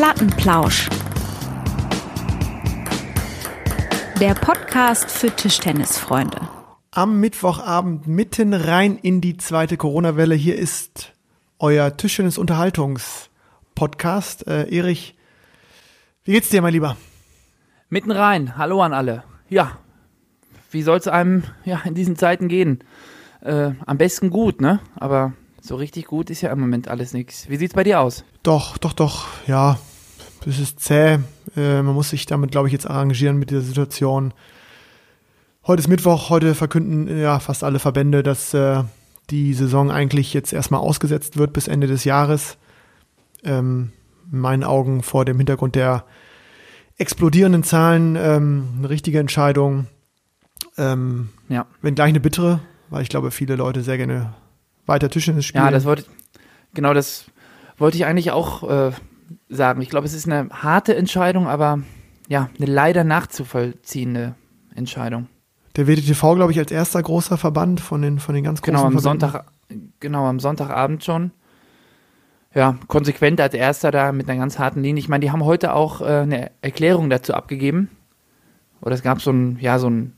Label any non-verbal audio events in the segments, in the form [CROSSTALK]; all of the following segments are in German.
Plattenplausch. Der Podcast für Tischtennisfreunde. Am Mittwochabend mitten rein in die zweite Corona-Welle. Hier ist euer Tischtennis-Unterhaltungs-Podcast. Äh, Erich, wie geht's dir, mein Lieber? Mitten rein. Hallo an alle. Ja, wie soll es einem ja, in diesen Zeiten gehen? Äh, am besten gut, ne? Aber so richtig gut ist ja im Moment alles nichts. Wie sieht's bei dir aus? Doch, doch, doch, ja. Es ist zäh. Äh, man muss sich damit, glaube ich, jetzt arrangieren mit dieser Situation. Heute ist Mittwoch, heute verkünden ja fast alle Verbände, dass äh, die Saison eigentlich jetzt erstmal ausgesetzt wird bis Ende des Jahres. Ähm, in meinen Augen vor dem Hintergrund der explodierenden Zahlen ähm, eine richtige Entscheidung. Ähm, Ja. wenn gleich eine bittere, weil ich glaube, viele Leute sehr gerne weiter Tischtennis spielen. Ja, das wollte genau das wollte ich eigentlich auch äh, sagen. Ich glaube, es ist eine harte Entscheidung, aber ja, eine leider nachzuvollziehende Entscheidung. Der WDTV, glaube ich, als erster großer Verband von den, von den ganz großen Genau, am Verbänden. Sonntag, genau, am Sonntagabend schon. Ja, konsequent als erster da mit einer ganz harten Linie. Ich meine, die haben heute auch äh, eine Erklärung dazu abgegeben. Oder es gab so ein, ja, so ein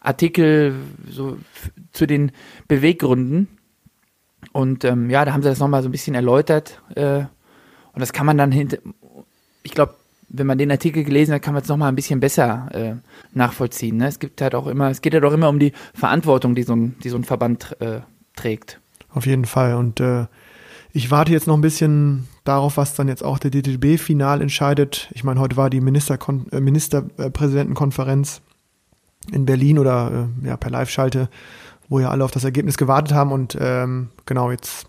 Artikel so zu den Beweggründen. Und ähm, ja, da haben sie das nochmal so ein bisschen erläutert. Äh, und das kann man dann hinter, ich glaube, wenn man den Artikel gelesen hat, kann man es nochmal ein bisschen besser äh, nachvollziehen. Ne? Es gibt halt auch immer, es geht ja doch immer um die Verantwortung, die so ein, die so ein Verband äh, trägt. Auf jeden Fall. Und äh, ich warte jetzt noch ein bisschen darauf, was dann jetzt auch der DTB final entscheidet. Ich meine, heute war die Ministerkon äh, Ministerpräsidentenkonferenz in Berlin oder äh, ja, per Live-Schalte, wo ja alle auf das Ergebnis gewartet haben. Und ähm, genau, jetzt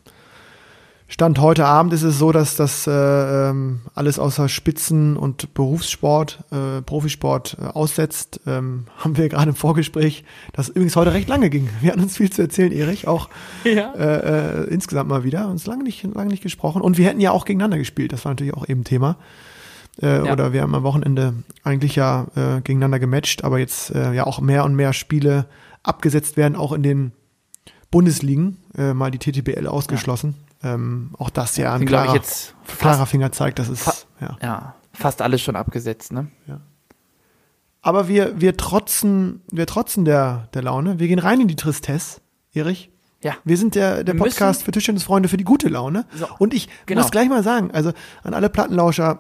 Stand heute Abend ist es so, dass das äh, ähm, alles außer Spitzen- und Berufssport, äh, Profisport äh, aussetzt. Ähm, [LAUGHS] haben wir gerade im Vorgespräch, das übrigens heute recht lange ging. Wir hatten uns viel zu erzählen, Erich, auch Ja. äh, äh, insgesamt mal wieder. Uns lange nicht, lange nicht gesprochen. Und wir hätten ja auch gegeneinander gespielt. Das war natürlich auch eben Thema. Äh, Ja. Oder wir haben am Wochenende eigentlich ja äh, gegeneinander gematcht, aber jetzt äh, ja auch mehr und mehr Spiele abgesetzt werden, auch in den Bundesligen, äh, mal die TTBL ausgeschlossen. Ähm, auch das ja, ein glaube ich, klarer, jetzt klarer Finger zeigt, dass es, fa- ja. ja, fast alles schon abgesetzt. Ne? Aber wir, wir trotzen, wir trotzen der, der Laune. Wir gehen rein in die Tristesse, Erich. Ja. Wir sind der, der Podcast für Tischtennisfreunde für die gute Laune. So, Und ich genau. muss gleich mal sagen, also an alle Plattenlauscher,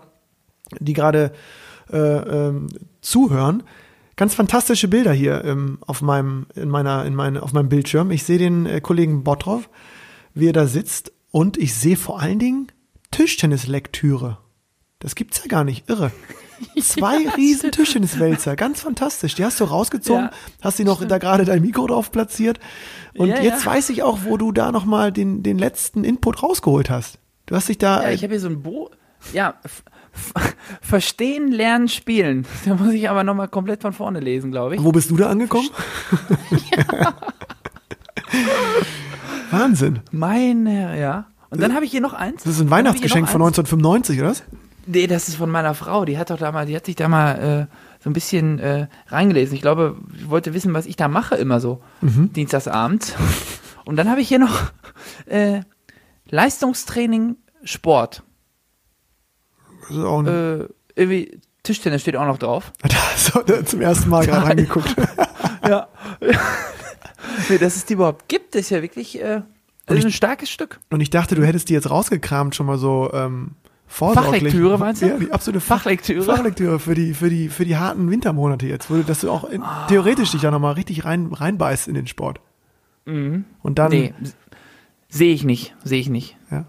die gerade äh, ähm, zuhören, ganz fantastische Bilder hier ähm, auf meinem, in meiner, in meine, auf meinem Bildschirm. Ich sehe den äh, Kollegen Bottroff, wie er da sitzt, und ich sehe vor allen Dingen Tischtennislektüre. Das gibt's ja gar nicht, irre. [LAUGHS] Zwei riesen Tischtenniswälzer, ganz fantastisch. Die hast du rausgezogen, Ja, hast die noch da gerade dein Mikro drauf platziert. Und Ja, jetzt ja. weiß ich auch, wo du da nochmal den, den letzten Input rausgeholt hast. Du hast dich da. Ja, ich habe hier so ein Bo. Ja, verstehen, lernen, spielen. [LAUGHS] Da muss ich aber nochmal komplett von vorne lesen, glaube ich. wo bist du da angekommen? [LAUGHS] Wahnsinn. Meine, ja. Und dann habe ich hier noch eins. Das ist ein Weihnachtsgeschenk von eins. 1995, oder? was? Nee, das ist von meiner Frau. Die hat doch da mal, die hat sich da mal äh, so ein bisschen äh, reingelesen. Ich glaube, ich wollte wissen, was ich da mache immer so. Mhm. Dienstagsabend. [LAUGHS] Und dann habe ich hier noch äh, Leistungstraining Sport. Das ist auch ein, Äh, irgendwie Tischtennis steht auch noch drauf. [LAUGHS] da hast du zum ersten Mal gerade [LAUGHS] reingeguckt. Ja. Nee, dass es die überhaupt gibt, ist ja wirklich äh, ist ein starkes Stück. Und ich dachte, du hättest die jetzt rausgekramt, schon mal so ähm, vorsorglich. Fachlektüre, meinst du? Ja, die absolute Fach Fachlektüre? Fachlektüre für die, für die, für die harten Wintermonate jetzt, wo du, dass du auch in, theoretisch dich da nochmal richtig rein, reinbeißt in den Sport. Und dann, Nee, sehe ich nicht, sehe ich nicht. ja.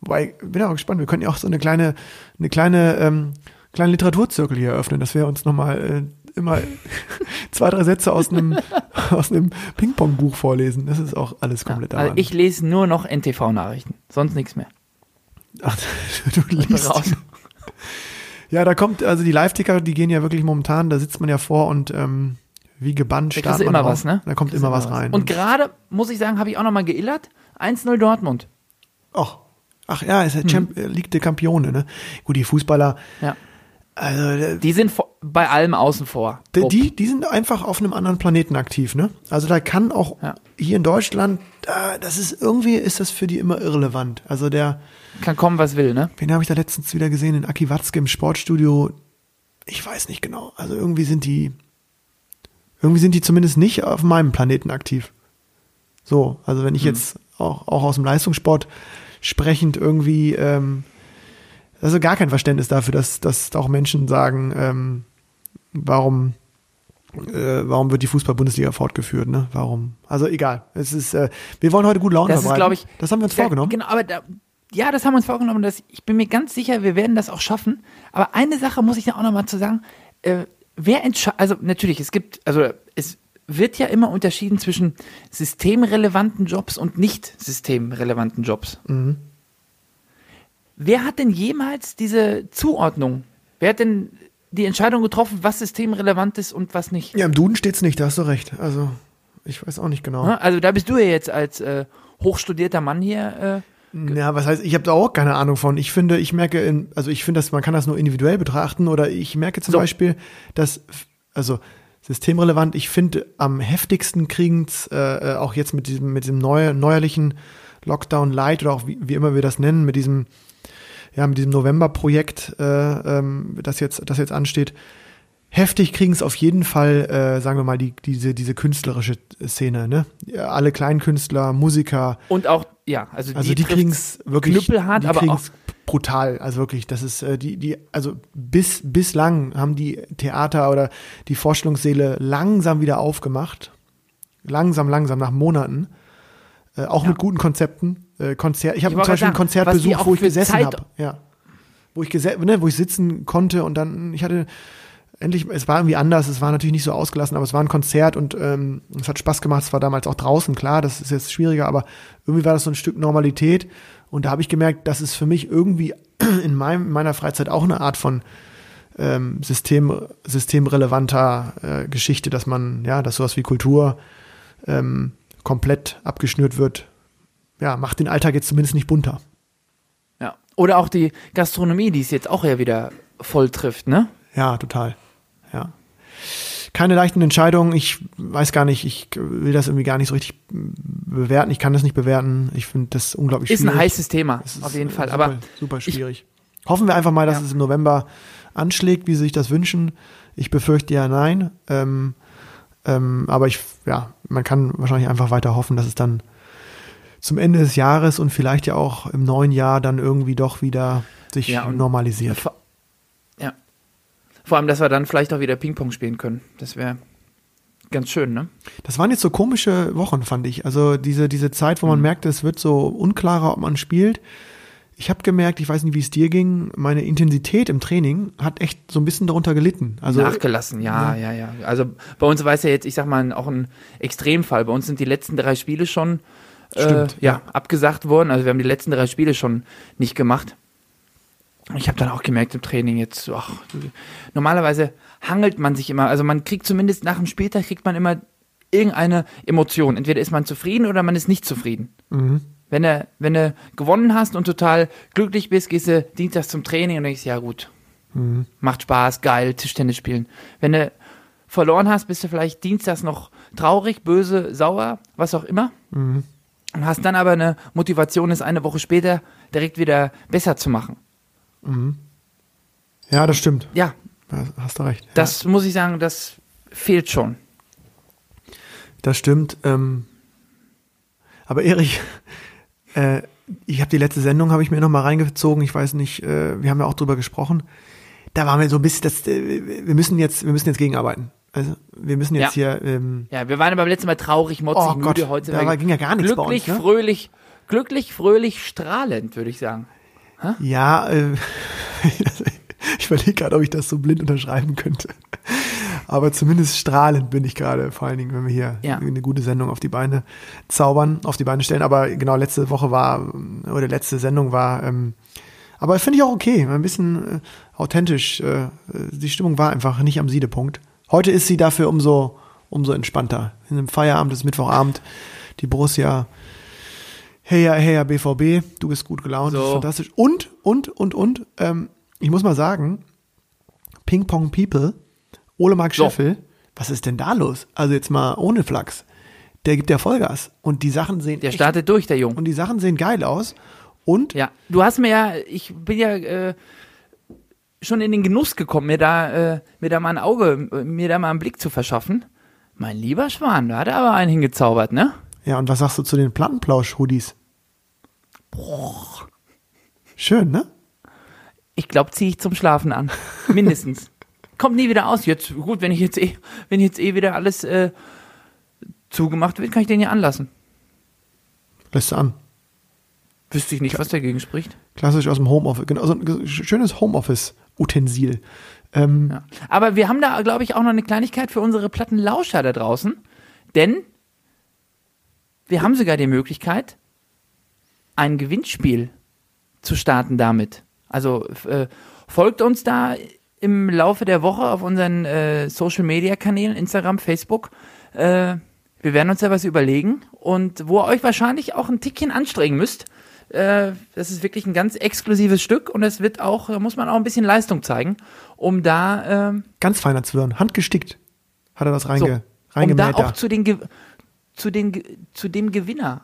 Wobei, bin auch gespannt, wir könnten ja auch so eine kleine, eine kleine, ähm, kleine Literaturzirkel hier eröffnen, dass wir uns nochmal äh, immer [LAUGHS] zwei, drei Sätze aus einem, [LAUGHS] aus einem Ping-Pong-Buch vorlesen. Das ist auch alles komplett Also daran. ich lese nur noch NTV-Nachrichten, sonst nichts mehr. Ach, [LAUGHS] du liest. Raus. Ja, da kommt, also die Live-Ticker, die gehen ja wirklich momentan, da sitzt man ja vor und ähm, wie gebannt Da startet man immer drauf. was, ne? Da kommt immer was rein. Und gerade, muss ich sagen, habe ich auch nochmal geillert. 1-0 Dortmund. ach, ach ja, ist ja Mhm. Champ äh, Ligue de Campione, ne? Gut, die Fußballer, Ja. also äh, Die sind, vor- bei allem außen vor. Die, Bupp. die, die sind einfach auf einem anderen Planeten aktiv, ne? Also da kann auch Ja. hier in Deutschland, da, das ist irgendwie ist das für die immer irrelevant. Also der, Kann kommen, was will, ne? wen habe ich da letztens wieder gesehen, in Aki Watzke im Sportstudio? Ich weiß nicht genau. Also irgendwie sind die, irgendwie sind die zumindest nicht auf meinem Planeten aktiv. So, also wenn ich jetzt auch, auch aus dem Leistungssport sprechend irgendwie, ähm, also gar kein Verständnis dafür, dass, dass auch Menschen sagen, ähm, warum, äh, warum wird die Fußball-Bundesliga fortgeführt, ne? Warum? Also egal. Es ist, äh, wir wollen heute gute Laune Das ist, verbreiten. ich. das haben wir uns Ja, vorgenommen. Genau, aber da, ja, das haben wir uns vorgenommen. Das, ich bin mir ganz sicher, wir werden das auch schaffen. Aber eine Sache muss ich da auch nochmal zu sagen. Äh, wer entscheidet, also natürlich, es gibt, also es wird ja immer unterschieden zwischen systemrelevanten Jobs und nicht systemrelevanten Jobs. Mhm. Wer hat denn jemals diese Zuordnung? Wer hat denn die Entscheidung getroffen, was systemrelevant ist und was nicht? Ja, im Duden steht's nicht, da hast du recht. Also, ich weiß auch nicht genau. Ne? Also da bist du ja jetzt als äh, hochstudierter Mann hier. Äh, Ja, was heißt, ich habe da auch keine Ahnung von. Ich finde, ich merke, in, also ich finde, dass man kann das nur individuell betrachten oder ich merke zum So. Beispiel, dass, also systemrelevant, ich finde, am heftigsten kriegen's äh, äh, auch jetzt mit diesem, mit diesem neu, neuerlichen Lockdown Light oder auch wie, wie immer wir das nennen, mit diesem, ja, mit diesem November-Projekt, äh, ähm, das jetzt, das jetzt ansteht. Heftig kriegen es auf jeden Fall, äh, sagen wir mal, die, diese, diese künstlerische Szene, ne? Ja, alle Kleinkünstler, Musiker, und auch, ja, also, also die, trifft's kriegen es wirklich knüppelhart, die aber auch brutal. Also wirklich, das ist äh, die, die, also bis, bislang haben die Theater oder die Vorstellungssäle langsam wieder aufgemacht. Langsam, langsam, nach Monaten. Äh, auch Ja. mit guten Konzepten. Äh, Konzert, ich habe zum Beispiel ein sagen, Konzert was die besucht, wo ich gesessen habe. Ja. Wo ich, gese ne, wo ich sitzen konnte und dann, ich hatte endlich, es war irgendwie anders, es war natürlich nicht so ausgelassen, aber es war ein Konzert und ähm, es hat Spaß gemacht, es war damals auch draußen, klar, das ist jetzt schwieriger, aber irgendwie war das so ein Stück Normalität und da habe ich gemerkt, das ist für mich irgendwie [CLEARS THROAT] in, meinem, in meiner Freizeit auch eine Art von ähm, System, systemrelevanter äh, Geschichte, dass man, ja, dass sowas wie Kultur ähm, komplett abgeschnürt wird. Ja, macht den Alltag jetzt zumindest nicht bunter. Ja. Oder auch die Gastronomie, die es jetzt auch ja wieder voll trifft, ne? Ja, total. Ja. Keine leichten Entscheidungen. Ich weiß gar nicht, ich will das irgendwie gar nicht so richtig bewerten. Ich kann das nicht bewerten. Ich finde das unglaublich Ist schwierig. ein heißes Thema, Es ist, auf jeden Fall. Super, Aber super schwierig. Hoffen wir einfach mal, dass Ja. es im November anschlägt, wie sie sich das wünschen. Ich befürchte ja nein. Ähm, ähm, aber ich, ja, man kann wahrscheinlich einfach weiter hoffen, dass es dann zum Ende des Jahres und vielleicht ja auch im neuen Jahr dann irgendwie doch wieder sich Ja, normalisiert. vor, ja. Vor allem, dass wir dann vielleicht auch wieder Ping-Pong spielen können. Das wäre ganz schön, ne? Das waren jetzt so komische Wochen, fand ich. Also diese, diese Zeit, wo man Mhm. merkte, es wird so unklarer, ob man spielt. Ich habe gemerkt, ich weiß nicht, wie es dir ging, meine Intensität im Training hat echt so ein bisschen darunter gelitten. Also Nachgelassen, ja, ja, ja, Also bei uns war es ja jetzt, ich sag mal, auch ein Extremfall. Bei uns sind die letzten drei Spiele schon Stimmt, ja, ja. abgesagt worden. Also wir haben die letzten drei Spiele schon nicht gemacht. Ich habe dann auch gemerkt im Training jetzt, ach, normalerweise hangelt man sich immer, also man kriegt zumindest nach dem Spieltag kriegt man immer irgendeine Emotion. Entweder ist man zufrieden oder man ist nicht zufrieden. Mhm. Wenn du, wenn du gewonnen hast und total glücklich bist, gehst du dienstags zum Training und denkst, ja gut, Mhm. macht Spaß, geil, Tischtennis spielen. Wenn du verloren hast, bist du vielleicht dienstags noch traurig, böse, sauer, was auch immer. Mhm. Und hast dann aber eine Motivation, es eine Woche später direkt wieder besser zu machen. Ja, das stimmt. Ja, Ja, Hast du recht. Ja, das muss ich sagen, das fehlt schon. das stimmt. Ähm, aber Erich, [LAUGHS] äh, ich habe die letzte Sendung, habe ich mir noch mal reingezogen. Ich weiß nicht, äh, wir haben ja auch drüber gesprochen. Da waren wir so ein bisschen, das, äh, wir müssen jetzt, wir müssen jetzt gegenarbeiten. Also wir müssen jetzt hier ähm, Ja, wir waren beim letzten Mal traurig, motzig, Oh müde. Gott, Heute da ging ja gar nichts bei glücklich, uns, ne? fröhlich, glücklich, fröhlich, strahlend, würde ich sagen. Ja, äh, [LAUGHS] ich überlege gerade, ob ich das so blind unterschreiben könnte. Aber zumindest strahlend bin ich gerade, vor allen Dingen, wenn wir hier Ja. eine gute Sendung auf die Beine zaubern, auf die Beine stellen. Aber genau, letzte Woche war, oder letzte Sendung war, ähm, aber finde ich auch okay, ein bisschen äh, authentisch. Äh, die Stimmung war einfach nicht am Siedepunkt. Heute ist sie dafür umso, umso entspannter. In einem Feierabend ist Mittwochabend, die Borussia Heya, heya, BVB, du bist gut gelaunt, So. fantastisch. Und, und, und, und, ähm, ich muss mal sagen, Ping Pong People Ole Mark So. Scheffel, was ist denn da los? Also jetzt mal ohne Flachs. Der gibt ja Vollgas und die Sachen sehen Der startet durch, der Junge. und die Sachen sehen geil aus und Ja, du hast mir ja, ich bin ja äh, schon in den Genuss gekommen, mir da, äh, mir da mal ein Auge, mir da mal einen Blick zu verschaffen. Mein lieber Schwan, da hat er aber einen hingezaubert, ne? ja und was sagst du zu den Plattenplausch-Hoodies? Schön, ne? Ich glaube, ziehe ich zum Schlafen an. Mindestens. [LAUGHS] Kommt nie wieder aus. Jetzt, gut, wenn ich jetzt eh, wenn jetzt eh wieder alles äh, zugemacht wird, kann ich den ja anlassen. Lässt du an. Wüsste ich nicht, was dagegen spricht. Klassisch aus dem Homeoffice. Genau, so ein schönes Homeoffice-Utensil. Ähm, Ja. Aber wir haben da, glaube ich, auch noch eine Kleinigkeit für unsere Plattenlauscher da draußen. Denn wir haben sogar die Möglichkeit, ein Gewinnspiel zu starten damit. Also äh, folgt uns da im Laufe der Woche auf unseren äh, Social Media Kanälen, Instagram, Facebook. Äh, wir werden uns da was überlegen und wo ihr euch wahrscheinlich auch ein Tickchen anstrengen müsst. Äh, das ist wirklich ein ganz exklusives Stück und es wird auch, da muss man auch ein bisschen Leistung zeigen, um da, ähm, ganz feiner Zwirn, handgestickt. Hat er das so, reinge, um da auch zu, den, Ge- zu, den, zu dem Gewinner.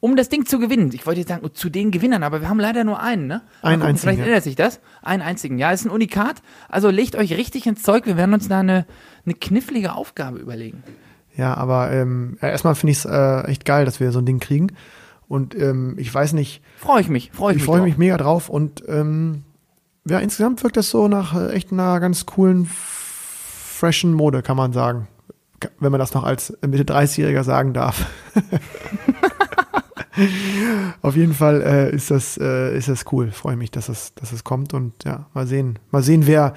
Um das Ding zu gewinnen. Ich wollte jetzt sagen, zu den Gewinnern, aber wir haben leider nur einen, ne? Einen gucken, einzigen, Vielleicht ja. ändert sich das. Einen einzigen. Ja, ist ein Unikat. Also legt euch richtig ins Zeug. Wir werden uns da eine, eine knifflige Aufgabe überlegen. Ja, aber ähm, erstmal finde ich es äh, echt geil, dass wir so ein Ding kriegen. Und ähm, ich weiß nicht, Freue ich mich. Freue ich, ich mich. freue drauf. mich mega drauf. Und ähm, ja, insgesamt wirkt das so nach äh, echt einer ganz coolen, freshen Mode, kann man sagen. Wenn man das noch als Mitte 30-Jähriger sagen darf. [LAUGHS] Auf jeden Fall äh, ist das äh, ist das cool. Freue mich, dass es dass es kommt und ja mal sehen mal sehen wer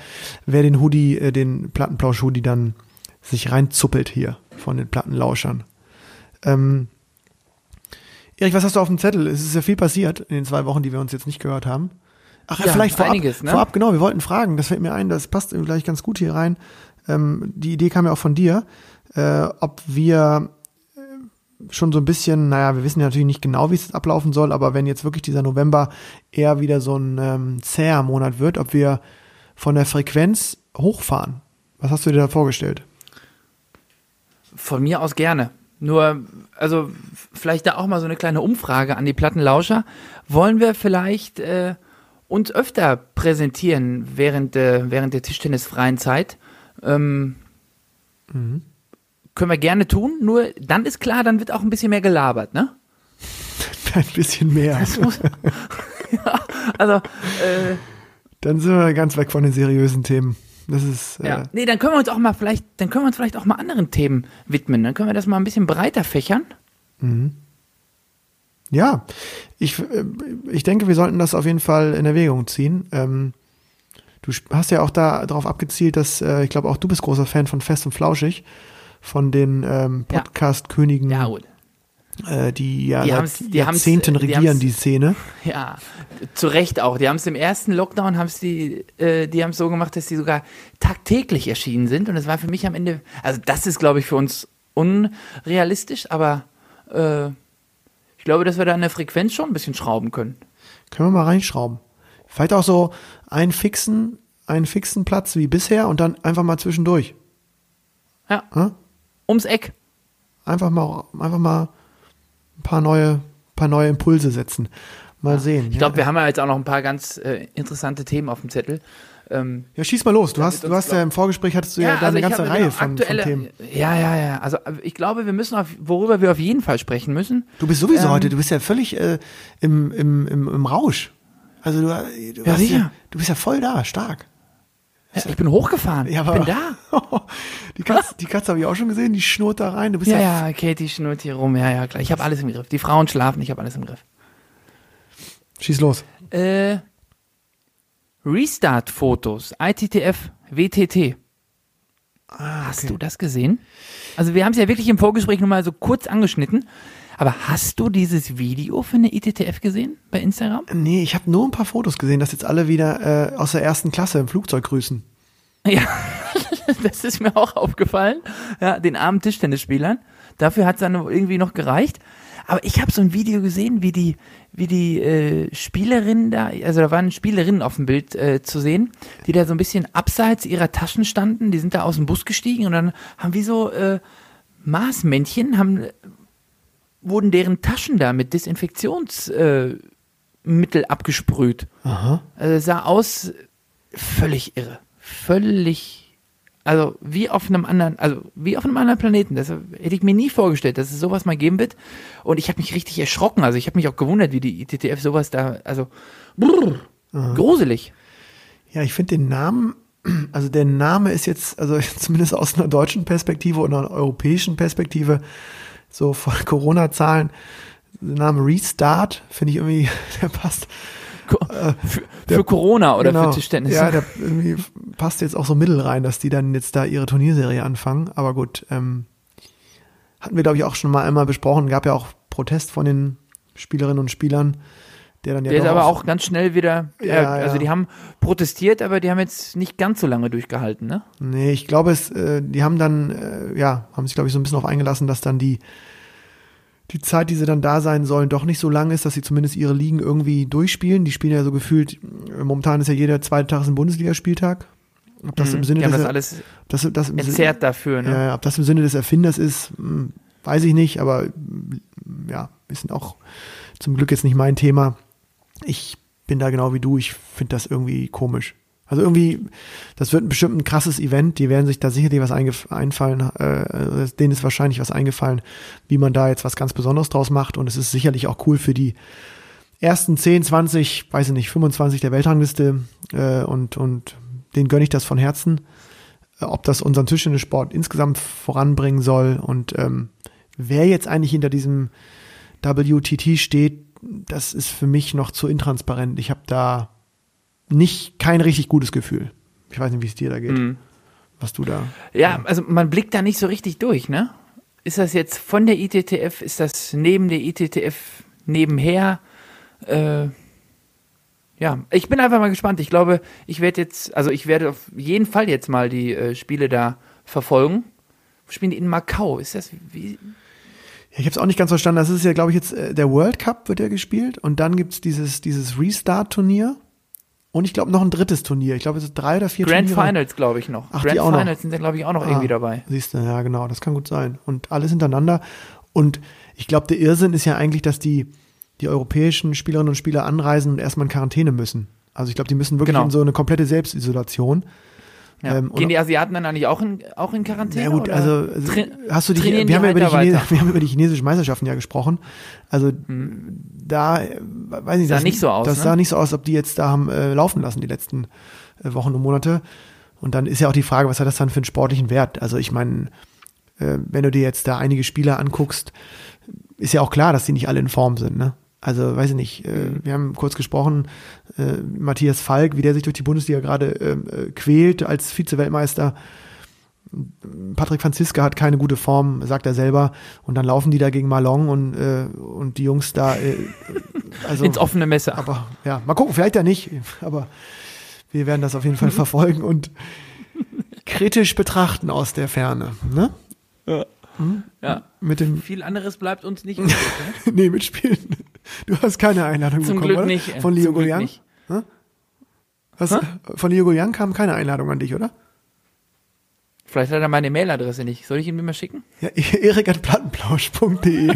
wer den Hoodie äh, den Plattenplausch Hoodie dann sich reinzuppelt hier von den Plattenlauschern. Ähm, Erich, was hast du auf dem Zettel? Es ist ja viel passiert in den zwei Wochen, die wir uns jetzt nicht gehört haben. Ach, ja, vielleicht vorab, einiges, ne? vorab, genau, wir wollten fragen, das fällt mir ein, das passt gleich ganz gut hier rein. Ähm, die Idee kam ja auch von dir, äh, ob wir äh, schon so ein bisschen, naja, wir wissen ja natürlich nicht genau, wie es ablaufen soll, aber wenn jetzt wirklich dieser November eher wieder so ein ähm, zäher Monat wird, ob wir von der Frequenz hochfahren. Was hast du dir da vorgestellt? Von mir aus gerne. Nur, also vielleicht da auch mal so eine kleine Umfrage an die Plattenlauscher. Wollen wir vielleicht äh, uns öfter präsentieren während, äh, während der tischtennisfreien Zeit? Ähm, Können wir gerne tun, nur dann ist klar, dann wird auch ein bisschen mehr gelabert, ne? [LAUGHS] Ein bisschen mehr. Muss, [LAUGHS] [LAUGHS] ja, also, äh, Dann sind wir ganz weg von den seriösen Themen. Das ist, äh, ja. Nee, dann können wir uns auch mal vielleicht, dann können wir uns vielleicht auch mal anderen Themen widmen. Dann können wir das mal ein bisschen breiter fächern. Ja, ich, äh, ich denke, wir sollten das auf jeden Fall in Erwägung ziehen. Ähm, du hast ja auch da darauf abgezielt, dass äh, ich glaube auch du bist großer Fan von Fest und Flauschig, von den ähm, Ja. Podcast-Königen, Ja, gut. Äh, die ja Die seit die Jahrzehnten die regieren haben's- die Szene. Ja, zu Recht auch. Die haben es im ersten Lockdown, haben's die, äh, die haben es so gemacht, dass die sogar tagtäglich erschienen sind. Und das war für mich am Ende, also das ist, glaube ich, für uns unrealistisch, aber äh, ich glaube, dass wir da an der Frequenz schon ein bisschen schrauben können. Können wir mal reinschrauben. Vielleicht auch so einen fixen, einen fixen Platz wie bisher und dann einfach mal zwischendurch. Ja, Hm? ums Eck. Einfach mal, einfach mal ein paar neue, paar neue Impulse setzen. Mal sehen. Ich glaube, wir haben ja jetzt auch noch ein paar ganz äh, interessante Themen auf dem Zettel. Ähm, Ja, schieß mal los. Du hast, du hast ja im Vorgespräch hattest du ja, da also eine ganze Reihe genau von, von aktuelle, Themen. Ja, ja, ja. Also ich glaube, wir müssen auf, worüber wir auf jeden Fall sprechen müssen. Du bist sowieso Ähm, heute, du bist ja völlig äh, im, im, im, im Rausch. Also du, du, Ja, ja, du bist ja voll da, stark. Ja, ich bin hochgefahren. Ja, ich aber- bin da. [LAUGHS] die Katze, die Katze habe ich auch schon gesehen, die schnurrt da rein. Du bist Ja, ja, ja, Katie schnurrt hier rum. Ja, ja, klar. Ich habe alles im Griff. Die Frauen schlafen, ich habe alles im Griff. schieß los. Äh, Restart-Fotos, ITTF, WTT. Hast du das gesehen? Also wir haben es ja wirklich im Vorgespräch nur mal so kurz angeschnitten. Aber hast du dieses Video für eine ITTF gesehen bei Instagram? Nee, ich habe nur ein paar Fotos gesehen, dass jetzt alle wieder äh, aus der ersten Klasse im Flugzeug grüßen. Ja, [LAUGHS] das ist mir auch aufgefallen. Ja, den armen Tischtennisspielern. Dafür hat es dann irgendwie noch gereicht. Aber ich habe so ein Video gesehen, wie die, wie die äh, Spielerinnen da, also da waren Spielerinnen auf dem Bild äh, zu sehen, die da so ein bisschen abseits ihrer Taschen standen. Die sind da aus dem Bus gestiegen und dann haben wie so äh, Maßmännchen, haben, wurden deren Taschen da mit Desinfektionsmittel äh, abgesprüht. Aha. Also es sah aus völlig irre. Völlig also wie auf einem anderen, also wie auf einem anderen Planeten. Das hätte ich mir nie vorgestellt, dass es sowas mal geben wird. Und ich habe mich richtig erschrocken. Also ich habe mich auch gewundert, wie die ITTF sowas da, also brrr, gruselig. Ja, ich finde den Namen, also der Name ist jetzt, also [LAUGHS] zumindest aus einer deutschen Perspektive oder einer europäischen Perspektive, so von [LAUGHS] Corona-Zahlen, der Name Restart, finde ich irgendwie, [LAUGHS] der passt. Äh, für, der, für, Corona oder genau, für Tischtennis. Ja, der irgendwie passt jetzt auch so mittel rein, dass die dann jetzt da ihre Turnierserie anfangen. Aber gut, ähm, hatten wir, glaube ich, auch schon mal einmal besprochen. Gab ja auch Protest von den Spielerinnen und Spielern. Der, dann ja der ist aber auch ganz schnell wieder, ja, äh, also ja. die haben protestiert, aber die haben jetzt nicht ganz so lange durchgehalten, ne? Nee, ich glaube es, äh, die haben dann, äh, ja, haben sich glaube ich so ein bisschen auf eingelassen, dass dann die die Zeit, die sie dann da sein sollen, doch nicht so lang ist, dass sie zumindest ihre Ligen irgendwie durchspielen. Die spielen ja so gefühlt, momentan ist ja jeder zweite Tag ein Bundesligaspieltag. Ob das mhm, im Sinne des, das alles das, das entzerrt Sinne, dafür, ne? Ja, ob das im Sinne des Erfinders ist, hm, weiß ich nicht, aber ja, ist auch zum Glück jetzt nicht mein Thema. Ich bin da genau wie du, ich finde das irgendwie komisch. Also irgendwie, das wird bestimmt ein krasses Event, die werden sich da sicherlich was einfallen, äh, denen ist wahrscheinlich was eingefallen, wie man da jetzt was ganz Besonderes draus macht. Und es ist sicherlich auch cool für die ersten 10, 20, weiß ich nicht, 25 der Weltrangliste äh, und, und denen gönne ich das von Herzen, äh, ob das unseren Tischtennissport insgesamt voranbringen soll. Und ähm, wer jetzt eigentlich hinter diesem WTT steht, das ist für mich noch zu intransparent. Ich habe da nicht kein richtig gutes Gefühl. Ich weiß nicht, wie es dir da geht. Mhm. Was du da. Ja, ja, also man blickt da nicht so richtig durch, ne? Ist das jetzt von der ITTF? Ist das neben der ITTF nebenher? Äh, ja, ich bin einfach mal gespannt. Ich glaube, ich werde jetzt, also ich werde auf jeden Fall jetzt mal die äh, Spiele da verfolgen. Spielen die in Macau? Ist das wie? Ja, ich habe es auch nicht ganz verstanden. Das ist ja, glaube ich, jetzt äh, der World Cup wird ja gespielt und dann gibt es dieses, dieses Restart-Turnier. Und ich glaube noch ein drittes Turnier. Ich glaube, es sind drei oder vier Grand Turniere. Finals, glaube ich, noch. Ach, Grand die auch Finals noch. sind glaube ich, auch noch Ah, irgendwie dabei. Siehst du, ja, genau, das kann gut sein. Und alles hintereinander. Und ich glaube, der Irrsinn ist ja eigentlich, dass die, die europäischen Spielerinnen und Spieler anreisen und erstmal in Quarantäne müssen. Also ich glaube, die müssen wirklich Genau. in so eine komplette Selbstisolation. Ja. Ähm, Gehen die Asiaten dann eigentlich auch in, auch in Quarantäne? Ja gut, oder? also hast du die, wir haben, ja über die wir haben über die chinesischen Meisterschaften ja gesprochen. Also da äh, weiß ich nicht, Sah das, nicht so aus, Das ne? sah nicht so aus, ob die jetzt da haben äh, laufen lassen die letzten äh, Wochen und Monate. Und dann ist ja auch die Frage, was hat das dann für einen sportlichen Wert? Also ich meine, äh, wenn du dir jetzt da einige Spieler anguckst, ist ja auch klar, dass die nicht alle in Form sind, ne? Also, weiß ich nicht, äh, Mhm. wir haben kurz gesprochen, äh, Matthias Falk, wie der sich durch die Bundesliga gerade ähm, äh, quält als Vize-Weltmeister. Patrick Franziska hat keine gute Form, sagt er selber. Und dann laufen die da gegen Malong und, äh, und die Jungs da. Äh, [LAUGHS] also, Ins offene Messer. aber ja, mal gucken, vielleicht ja nicht. Aber wir werden das auf jeden Fall [LAUGHS] verfolgen und kritisch betrachten aus der Ferne. Ne? ja. Mit dem, Viel anderes bleibt uns nicht [LAUGHS] übrig. Ne? nee, mitspielen. Du hast keine Einladung Zum bekommen, Glück oder? nicht. äh, Von Leo Goliang? nicht. Hast, von Leo Goliang kam keine Einladung an dich, oder? Vielleicht hat er meine Mailadresse nicht. Soll ich ihm die mal schicken? Ja, [LAUGHS] erik at plattenplausch.de. [LAUGHS]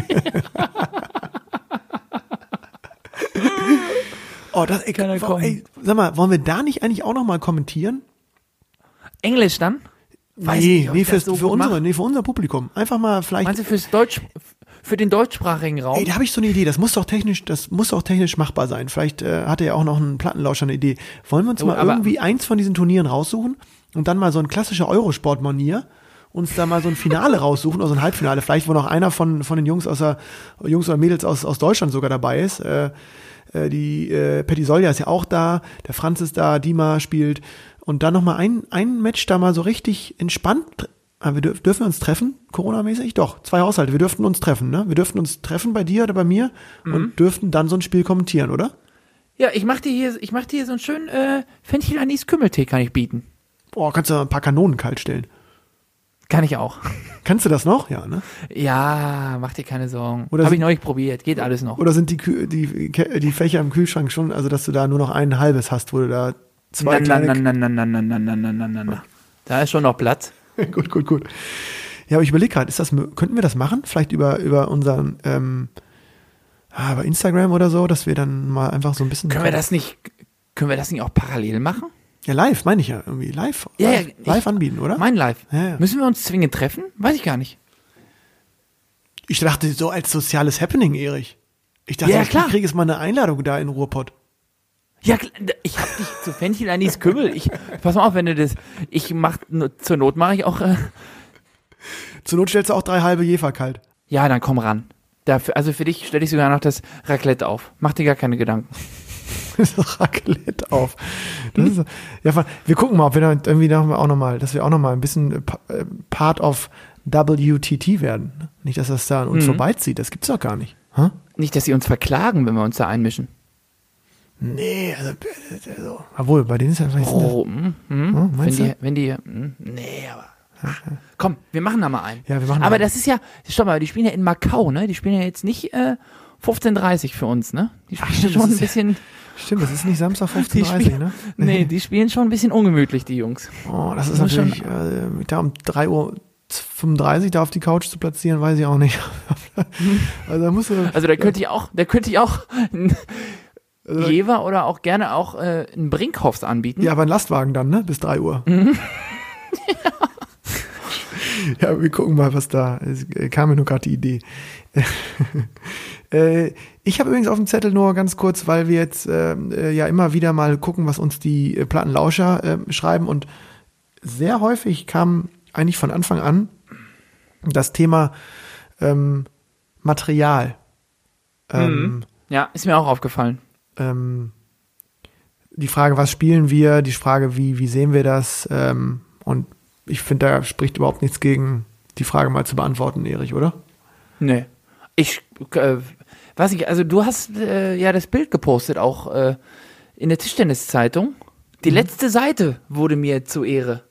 oh, das, ey, Kann er ey, sag mal, wollen wir da nicht eigentlich auch noch mal kommentieren? Englisch dann? Weiß nee, nicht, nee, ich für, das so für, unsere, nee, für unser Publikum. Einfach mal vielleicht. Meinst du fürs Deutsch, für den deutschsprachigen Raum? Ey, da habe ich so eine Idee. Das muss doch technisch, das muss doch technisch machbar sein. Vielleicht äh, hat er ja auch noch einen Plattenlauscher eine Idee. Wollen wir uns Ja, mal irgendwie eins von diesen Turnieren raussuchen und dann mal so ein klassischer Eurosport-Manier uns da mal so ein Finale [LAUGHS] raussuchen oder so ein Halbfinale. Vielleicht, wo noch einer von, von den Jungs aus der, Jungs oder Mädels aus, aus Deutschland sogar dabei ist. Äh, äh, die äh, Petty Solja ist ja auch da, der Franz ist da, Dima spielt. Und dann noch mal ein, ein Match da mal so richtig entspannt. Ah, wir dürf, dürfen wir uns treffen, Corona-mäßig? Doch, zwei Haushalte. Wir dürften uns treffen, ne? Wir dürften uns treffen bei dir oder bei mir Mhm. und dürften dann so ein Spiel kommentieren, oder? Ja, ich mach dir hier, ich mach dir hier so einen schönen äh, Fenchel Anis Kümmeltee kann ich bieten. Boah, kannst du ein paar Kanonen kalt stellen. Kann ich auch. Kannst du das noch? Ja, ne? Ja, mach dir keine Sorgen. Oder Habe ich neulich probiert, geht alles noch. Oder sind die, die, die Fächer im Kühlschrank schon, also dass du da nur noch ein halbes hast, wo du da zwei na, na, na, na, na, na, na, na, na, na, na, na. Da ist schon noch Platz. [LAUGHS] gut, gut, gut. Ja, aber ich überlege gerade, ist das, mö- könnten wir das machen? Vielleicht über, über unseren, ähm, ah, über Instagram oder so, dass wir dann mal einfach so ein bisschen. Können wir das nicht, können wir das nicht auch parallel machen? Ja, live, meine ich ja irgendwie. Live, Ja, ja, live, live ich- anbieten, oder? Mein Live. Ja. Müssen wir uns zwingend treffen? Weiß ich gar nicht. Ich dachte, so als soziales Happening, Erich. Ich dachte, Ja, ich klar. kriege jetzt mal eine Einladung da in Ruhrpott. Ja, ich hab dich zu Fenchel Anis Kümmel. Ich, pass mal auf, wenn du das, ich mach, zur Not mache ich auch, äh, Zur Not stellst du auch drei halbe Jefer kalt. ja, dann komm ran. Dafür, also für dich stelle ich sogar noch das Raclette auf. Mach dir gar keine Gedanken. [LAUGHS] Das Raclette auf. Das ist, ja, wir gucken mal, ob wir da irgendwie da auch noch mal, dass wir auch noch mal ein bisschen äh, pa- Part of WTT werden. Nicht, dass das da an uns Mhm. vorbeizieht. Das gibt's doch gar nicht. Hä? Nicht, dass sie uns verklagen, wenn wir uns da einmischen. Nee, also, also obwohl, bei denen ist ja vielleicht. Oh, hm, hm, Oh, wenn die, wenn die, hm, nee, aber. Ach, komm, wir machen da mal einen. Ja, wir machen Aber einen. das ist ja, stopp mal, die spielen ja in Macau, ne? Die spielen ja jetzt nicht äh, 15:30 für uns, ne? Die spielen stimmt, schon das ein ist ja- bisschen, Stimmt, das ist nicht Samstag [LAUGHS] die 15.30 spielen, ne? nee, die spielen schon ein bisschen ungemütlich, die Jungs. Oh, das ist Muss schon- natürlich, äh, da um 3 Uhr 35 da auf die Couch zu platzieren, weiß ich auch nicht. [LAUGHS] also da musst du, Also da könnte ich auch, da könnte ich auch Also- Jever oder auch gerne auch äh, einen Brinkhoffs anbieten. ja, aber ein Lastwagen dann, ne? Bis 3 Uhr. Mhm. [LAUGHS] ja, wir gucken mal, was da, es äh, kam mir nur gerade die Idee. [LAUGHS] äh, ich habe übrigens auf dem Zettel nur ganz kurz, weil wir jetzt ähm, äh, ja immer wieder mal gucken, was uns die äh, Plattenlauscher äh, schreiben und sehr häufig kam eigentlich von Anfang an das Thema ähm, Material. Ähm, Ja, ist mir auch aufgefallen. Ähm, die Frage, was spielen wir, die Frage, wie, wie sehen wir das? Ähm, und ich finde, da spricht überhaupt nichts gegen, die Frage mal zu beantworten, Erich, oder? Nee. Ich, äh, weiß ich, also du hast äh, ja das Bild gepostet, auch äh, in der Tischtenniszeitung. Die letzte Seite wurde mir zu Ehre.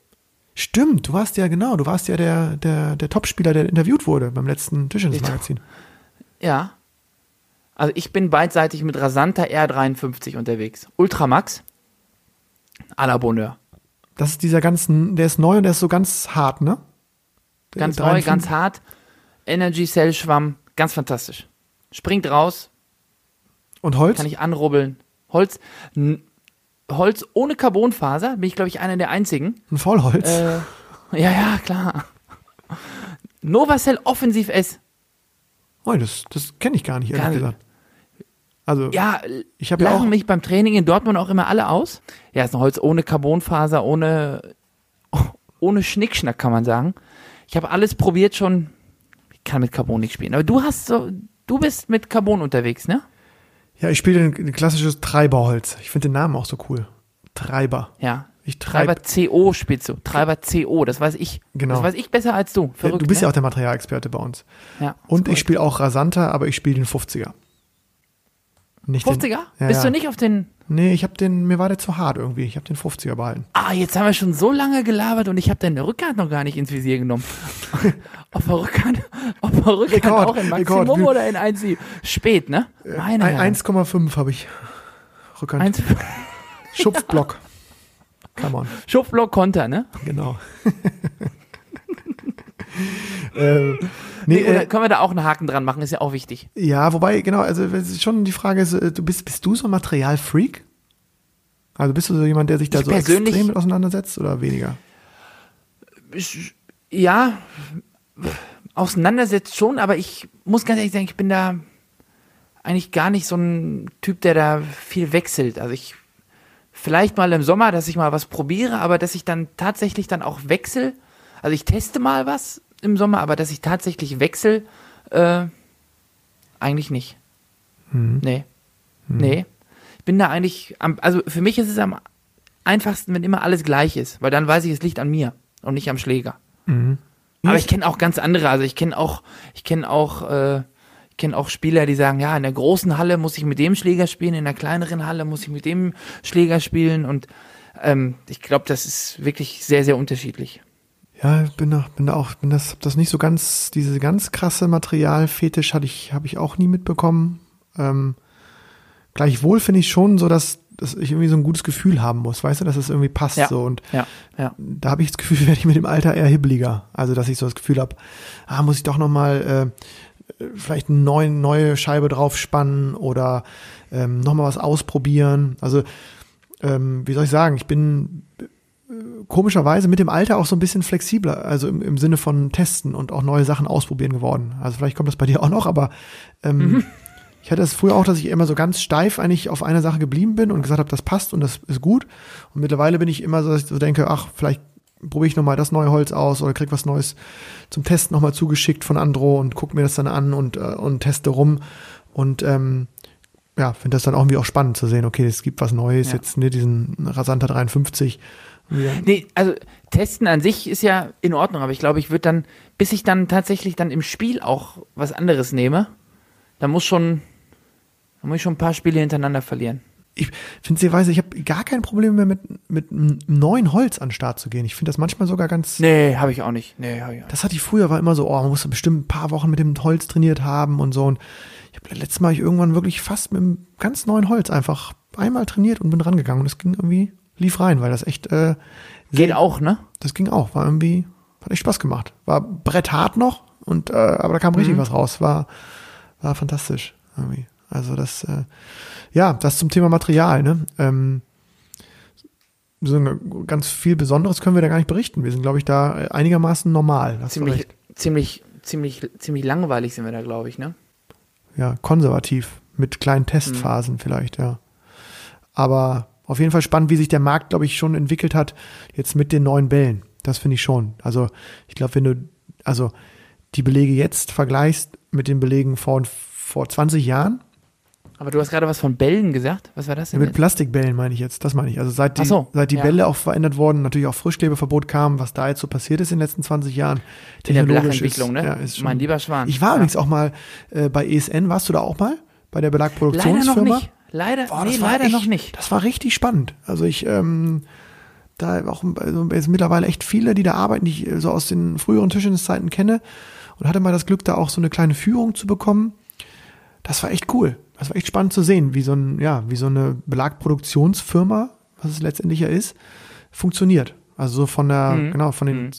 Stimmt, du warst ja genau, du warst ja der, der, der Topspieler, der interviewt wurde beim letzten Tischtennis-Magazin. Ja. Also ich bin beidseitig mit Rasanta R53 unterwegs. Ultramax. à la Bonheur. Das ist dieser ganzen, der ist neu und der ist so ganz hart, ne? Der Ganz neu, 53. ganz hart. Energy Cell Schwamm. Ganz fantastisch. Springt raus, Und Holz? kann ich anrubbeln. Holz, Holz ohne Carbonfaser, bin ich glaube ich einer der einzigen. Ein Vollholz. Äh, ja, ja, klar. Novacell Offensiv S. oh, das das kenne ich gar nicht, ehrlich Gar gesagt. Also, Ja, ich habe ja lachen auch, mich beim Training in Dortmund auch immer alle aus. Ja, ist ein Holz ohne Carbonfaser, ohne, [LAUGHS] ohne Schnickschnack, kann man sagen. Ich habe alles probiert schon. Ich kann mit Carbon nicht spielen. Aber du hast so, du bist mit Carbon unterwegs, ne? ja, ich spiele ein, ein klassisches Treiberholz. Ich finde den Namen auch so cool. Treiber. Ja. Ich treibe. Treiber CO spielst du. Treiber CO, das weiß ich. Genau. Das weiß ich besser als du. Verrückt, du bist ja ne? auch der Materialexperte bei uns. ja. Und ich spiele auch Rasanta, aber ich spiele den 50er. Nicht 50er? Den, ja, Bist du nicht auf den. Nee, ich habe den, mir war der zu hart irgendwie. Ich habe den 50er behalten. Ah, jetzt haben wir schon so lange gelabert und ich habe deine Rückhand noch gar nicht ins Visier genommen. [LAUGHS] auf der Rückhand, auf der Rückhand Rekord, auch in Rekord. Maximum oder in 1 Spät, ne? Meine Ein- Herren. 1,5 habe ich. Rückhand. Eins, Schupfblock. Come on. [LAUGHS] Schupfblock Konter, ne? Genau. [LAUGHS] [LAUGHS] äh, nee, Oder äh, können wir da auch einen Haken dran machen, ist ja auch wichtig. ja, wobei, genau, also schon die Frage ist, äh, du bist, bist du so ein Materialfreak? Also bist du so jemand, der sich da Ich so extrem mit auseinandersetzt oder weniger? Ich- Ja, auseinandersetzt schon, aber ich muss ganz ehrlich sagen, ich bin da eigentlich gar nicht so ein Typ, der da viel wechselt. Also ich vielleicht mal im Sommer, dass ich mal was probiere, aber dass ich dann tatsächlich dann auch wechsel. Also ich teste mal was im Sommer, aber dass ich tatsächlich wechsel, äh, eigentlich nicht. Hm. Nee. Nee. Ich bin da eigentlich, am, also für mich ist es am einfachsten, wenn immer alles gleich ist, weil dann weiß ich, es liegt an mir und nicht am Schläger. Mhm. Aber ich kenne auch ganz andere. Also ich kenne auch, ich kenne auch, äh, ich kenne auch Spieler, die sagen, ja, in der großen Halle muss ich mit dem Schläger spielen, in der kleineren Halle muss ich mit dem Schläger spielen und ähm, ich glaube, das ist wirklich sehr, sehr unterschiedlich. Ja, ich bin da, bin da auch, bin das, hab das nicht so ganz, diese ganz krasse Materialfetisch hatte ich, habe ich auch nie mitbekommen. Ähm, gleichwohl finde ich schon so, dass, dass ich irgendwie so ein gutes Gefühl haben muss, weißt du, dass es irgendwie passt Ja. so und Ja, ja. da habe ich das Gefühl, [LAUGHS] werde ich mit dem Alter eher hibbeliger. Also, dass ich so das Gefühl habe, ah, muss ich doch noch mal äh, vielleicht eine neue, neue Scheibe draufspannen oder ähm, noch mal was ausprobieren. Also, ähm, wie soll ich sagen, ich bin komischerweise mit dem Alter auch so ein bisschen flexibler, also im, im Sinne von testen und auch neue Sachen ausprobieren geworden. Also vielleicht kommt das bei dir auch noch, aber ähm, ich hatte es früher auch, dass ich immer so ganz steif eigentlich auf einer Sache geblieben bin und gesagt habe, das passt und das ist gut. Und mittlerweile bin ich immer so, dass ich so denke, ach, vielleicht probiere ich nochmal das neue Holz aus oder krieg was Neues zum Testen nochmal zugeschickt von Andro und guck mir das dann an und, äh, und teste rum. Und ähm, ja, finde das dann auch irgendwie auch spannend zu sehen, okay, es gibt was Neues, Ja. jetzt ne, diesen Rasanter 53. Ja. Nee, also testen an sich ist ja in Ordnung, aber ich glaube, ich würde dann, bis ich dann tatsächlich dann im Spiel auch was anderes nehme, da muss schon, da muss ich schon ein paar Spiele hintereinander verlieren. ich finde sie weise, ich habe gar kein Problem mehr mit, mit einem neuen Holz an den Start zu gehen. Ich finde das manchmal sogar ganz. Nee, habe ich auch nicht. Nee, ich auch nicht. Das hatte ich früher, war immer so, oh, man muss bestimmt ein paar Wochen mit dem Holz trainiert haben und so. Und ich habe letztes Mal ich irgendwann wirklich fast mit einem ganz neuen Holz einfach einmal trainiert und bin rangegangen. Und es ging irgendwie, lief rein, weil das echt äh, Geht sehr- auch, ne? Das ging auch, war irgendwie, hat echt Spaß gemacht. War bretthart noch und äh, aber da kam richtig Mhm. was raus. War, war fantastisch irgendwie. Also das, äh, ja, das zum Thema Material, ne? Ähm, so ein ganz viel Besonderes können wir da gar nicht berichten. Wir sind, glaube ich, da einigermaßen normal. Ziemlich, ziemlich, ziemlich, ziemlich langweilig sind wir da, glaube ich, ne? Ja, konservativ. Mit kleinen Testphasen Mhm. vielleicht, ja. Aber auf jeden Fall spannend, wie sich der Markt, glaube ich, schon entwickelt hat, jetzt mit den neuen Bällen. Das finde ich schon. Also, ich glaube, wenn du, also die Belege jetzt vergleichst mit den Belegen vor, vor 20 Jahren, Aber du hast gerade was von Bällen gesagt. Was war das denn? mit jetzt? Plastikbällen meine ich jetzt, das meine ich. Also seit die, so, seit die ja. Bälle auch verändert wurden, natürlich auch Frischklebeverbot kam, was da jetzt so passiert ist in den letzten 20 Jahren. In der technologisch Blachentwicklung, ist, ne? Ja, ist schon, mein lieber Schwan. Ich war übrigens auch mal äh, bei ESN, warst du da auch mal? Bei der Leider noch Belagproduktionsfirma? nicht. Leider, Boah, nee, leider echt, noch nicht. Das war richtig spannend. Also ich, ähm, da auch also jetzt mittlerweile echt viele, die da arbeiten, die ich äh, so aus den früheren Tischtenniszeiten kenne und hatte mal das Glück, da auch so eine kleine Führung zu bekommen. Das war echt cool. Das war echt spannend zu sehen, wie so ein, ja, wie so eine Belagproduktionsfirma, was es letztendlich ja ist, funktioniert. Also so von der, Mhm. genau, von den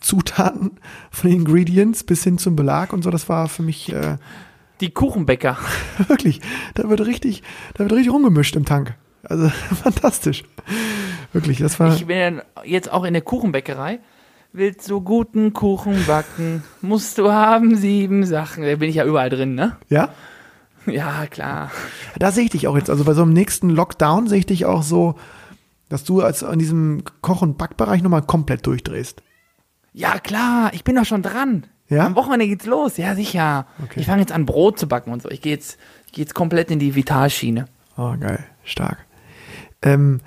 Zutaten, von den Ingredients bis hin zum Belag und so, das war für mich äh, Die Kuchenbäcker. [LAUGHS] Wirklich, da wird richtig, da wird richtig rumgemischt im Tank. Also [LAUGHS] fantastisch. Wirklich, das war. Ich bin ja jetzt auch in der Kuchenbäckerei. Willst du guten Kuchen backen, musst du haben sieben Sachen. Da bin ich ja überall drin, ne? ja, Ja, klar. da sehe ich dich auch jetzt. Also bei so einem nächsten Lockdown sehe ich dich auch so, dass du als in diesem Koch- und Backbereich nochmal komplett durchdrehst. Ja, klar, ich bin doch schon dran. Ja? Am Wochenende geht's los, ja, sicher. Okay. Ich fange jetzt an, Brot zu backen und so. Ich gehe jetzt, ich geh jetzt komplett in die Vitalschiene. Oh, geil, stark. Ähm,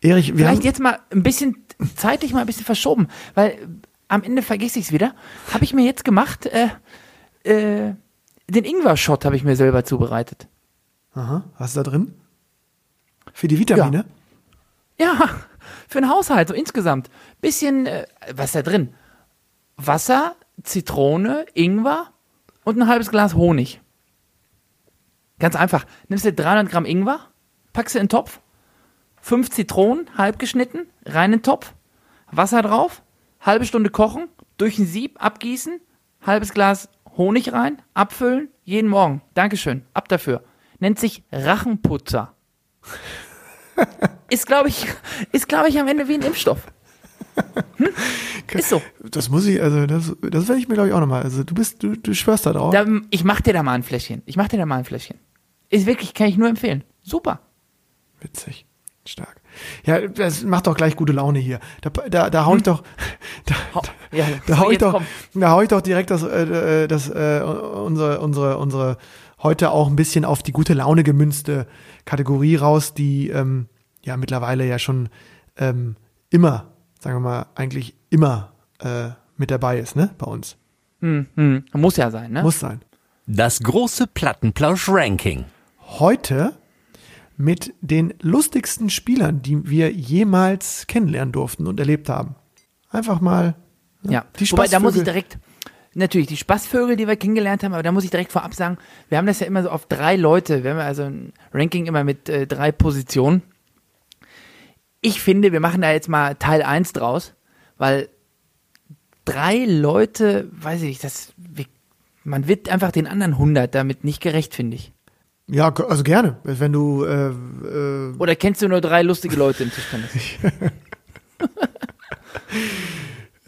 Erich, wir Vielleicht jetzt mal ein bisschen, zeitlich mal ein bisschen verschoben, weil am Ende vergesse ich es wieder. Habe ich mir jetzt gemacht, äh, äh, den Ingwer-Shot habe ich mir selber zubereitet. aha, was ist da drin? Für die Vitamine? Ja, für den Haushalt, so insgesamt. Bisschen, äh, was ist da drin? Wasser, Zitrone, Ingwer und ein halbes Glas Honig. Ganz einfach. Nimmst du 300 Gramm Ingwer, packst du in den Topf, fünf Zitronen, halb geschnitten, rein in den Topf, Wasser drauf, halbe Stunde kochen, durch ein Sieb abgießen, halbes Glas Honig rein, abfüllen, jeden Morgen. Dankeschön, ab dafür. Nennt sich Rachenputzer. [LAUGHS] Ist, glaube ich, ist, glaube ich, am Ende wie ein Impfstoff. Hm? Ist so. Das muss ich, also das, das werde ich mir, glaube ich, auch nochmal. Also du bist, du, du schwörst da drauf. Da, ich mach dir da mal ein Fläschchen. Ich mach dir da mal ein Fläschchen. Ist wirklich, kann ich nur empfehlen. Super. Witzig. Stark. Ja, das macht doch gleich gute Laune hier. Da, da, da hau ich doch, [LAUGHS] da, ja, da hau ich doch, da hau ich doch direkt das, äh, äh, das, äh, unsere, unsere, unsere heute auch ein bisschen auf die gute Laune gemünzte Kategorie raus, die ähm, ja mittlerweile ja schon ähm, immer, sagen wir mal, eigentlich immer äh, mit dabei ist, ne, bei uns. Hm, hm. Muss ja sein, ne? Muss sein. Das große Plattenplausch-Ranking. Heute mit den lustigsten Spielern, die wir jemals kennenlernen durften und erlebt haben. Einfach mal Ja, Die wobei, da muss ich Spaßvögel- direkt, natürlich, die Spaßvögel, die wir kennengelernt haben, aber da muss ich direkt vorab sagen, wir haben das ja immer so auf drei Leute, wir haben also ein Ranking immer mit äh, drei Positionen. Ich finde, wir machen da jetzt mal Teil 1 draus, weil drei Leute, weiß ich, das, wir, man wird einfach den anderen 100 damit nicht gerecht, finde ich. Ja, also gerne. Wenn du, äh, äh, Oder kennst du nur drei lustige Leute im Tischtennis? [LAUGHS] [LAUGHS]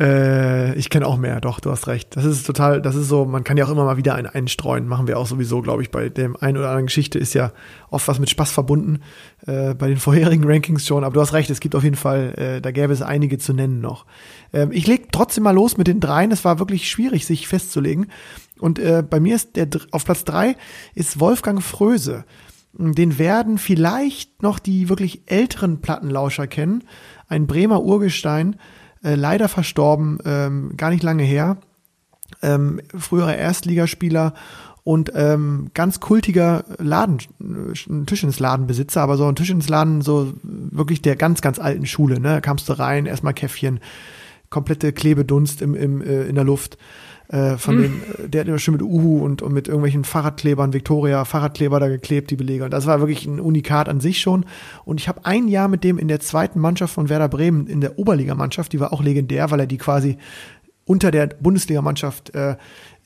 äh, ich kenne auch mehr, doch, du hast recht. Das ist total, das ist so, man kann ja auch immer mal wieder einen einstreuen. Machen wir auch sowieso, glaube ich, bei dem einen oder anderen Geschichte ist ja oft was mit Spaß verbunden, äh, bei den [LAUGHS] vorherigen Rankings schon. Aber du hast recht, es gibt auf jeden Fall, äh, da gäbe es einige zu nennen noch. Ähm, ich leg trotzdem mal los mit den dreien. Es war wirklich schwierig, sich festzulegen. Und äh, bei mir ist der auf Platz drei ist Wolfgang Fröse. Den werden vielleicht noch die wirklich älteren Plattenlauscher kennen. Ein Bremer Urgestein, äh, leider verstorben, ähm, gar nicht lange her. Ähm, früherer Erstligaspieler und ähm, ganz kultiger Laden, äh, Tischtennisladenbesitzer, aber so ein Tischtennisladen so wirklich der ganz, ganz alten Schule. Ne? Da kamst du rein, erstmal Käffchen, komplette Klebedunst im, im, äh, in der Luft. Äh, von dem, äh, der hat immer schön mit Uhu und, und mit irgendwelchen Fahrradklebern, Victoria, Fahrradkleber da geklebt, die Belege. Und das war wirklich ein Unikat an sich schon. Und ich habe ein Jahr mit dem in der zweiten Mannschaft von Werder Bremen, in der Oberligamannschaft, die war auch legendär, weil er die quasi unter der Bundesligamannschaft äh,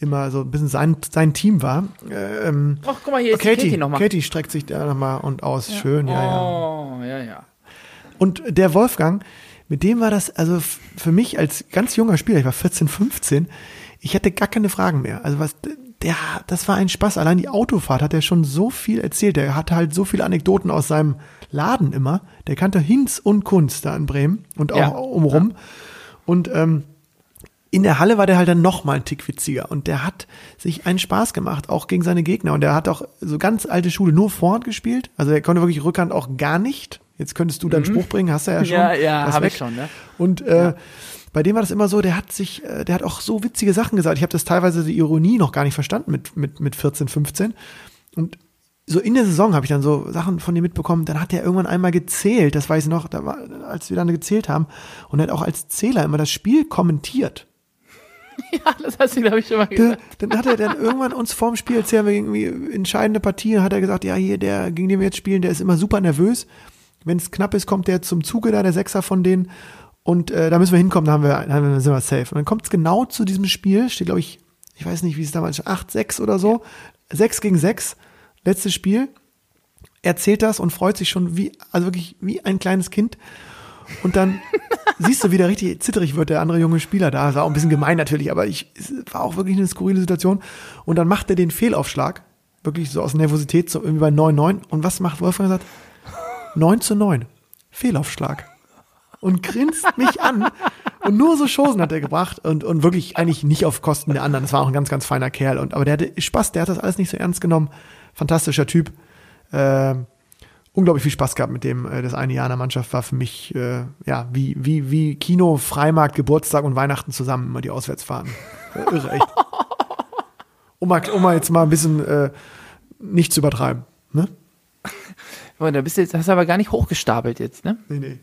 immer so ein bisschen sein, sein Team war. Äh, ähm, Ach, guck mal, hier ist Katie, Katie nochmal. Katie streckt sich da nochmal und aus. Schön, ja, ja. Oh, ja, ja. Und der Wolfgang, mit dem war das, also für mich als ganz junger Spieler, ich war 14, 15, ich hatte gar keine Fragen mehr. Also was, der, das war ein Spaß. Allein die Autofahrt hat er schon so viel erzählt. Der hatte halt so viele Anekdoten aus seinem Laden immer. Der kannte Hinz und Kunst da in Bremen und auch Ja. umrum. Und ähm, in der Halle war der halt dann noch mal ein Tick witziger und der hat sich einen Spaß gemacht, auch gegen seine Gegner und der hat auch so ganz alte Schule nur Vorhand gespielt, also er konnte wirklich Rückhand auch gar nicht. Jetzt könntest du deinen Spruch bringen, hast du ja schon. Mhm. Ja, ja, Das hab weg. ich schon, ne? Und äh, bei dem war das immer so, der hat sich, äh, der hat auch so witzige Sachen gesagt. Ich habe das teilweise die Ironie noch gar nicht verstanden mit, mit, mit 14, 15. Und so in der Saison habe ich dann so Sachen von ihm mitbekommen. Dann hat er irgendwann einmal gezählt, das weiß ich noch, da war, als wir dann gezählt haben. Und er hat auch als Zähler immer das Spiel kommentiert. [LAUGHS] Ja, das hast du, glaube ich, schon mal gesagt. dann hat er dann irgendwann uns vorm Spiel erzählt, wir irgendwie entscheidende Partien, hat er gesagt, ja, hier, der, gegen den wir jetzt spielen, der ist immer super nervös. Wenn es knapp ist, kommt der zum Zuge da, der Sechser von denen. Und äh, da müssen wir hinkommen, da haben wir, dann sind wir safe. Und dann kommt es genau zu diesem Spiel, steht, glaube ich, ich weiß nicht, wie es damals, 8-6 oder so. 6 gegen 6, letztes Spiel. Er zählt das und freut sich schon wie, also wirklich wie ein kleines Kind. Und dann [LAUGHS] siehst du, wie der richtig zitterig wird, der andere junge Spieler da. Das war auch ein bisschen gemein natürlich, aber ich, es war auch wirklich eine skurrile Situation. Und dann macht er den Fehlaufschlag, wirklich so aus Nervosität, so irgendwie bei 9-9. Und was macht Wolfgang? Er sagt, 9 zu 9. Fehlaufschlag. Und grinst mich an. Und nur so Chosen hat er gebracht und, und wirklich eigentlich nicht auf Kosten der anderen. Das war auch ein ganz, ganz feiner Kerl. Und, aber der hatte Spaß, der hat das alles nicht so ernst genommen. Fantastischer Typ. Ähm, unglaublich viel Spaß gehabt mit dem. Äh, Das eine Jahr in der Mannschaft war für mich, äh, ja, wie, wie, wie Kino, Freimarkt, Geburtstag und Weihnachten zusammen immer die Auswärtsfahrten. Äh, Irre, echt. Um mal, um mal jetzt mal ein bisschen äh, nicht zu übertreiben. Ne? Da bist du jetzt, hast du aber gar nicht hochgestapelt jetzt, ne? Nee, nee.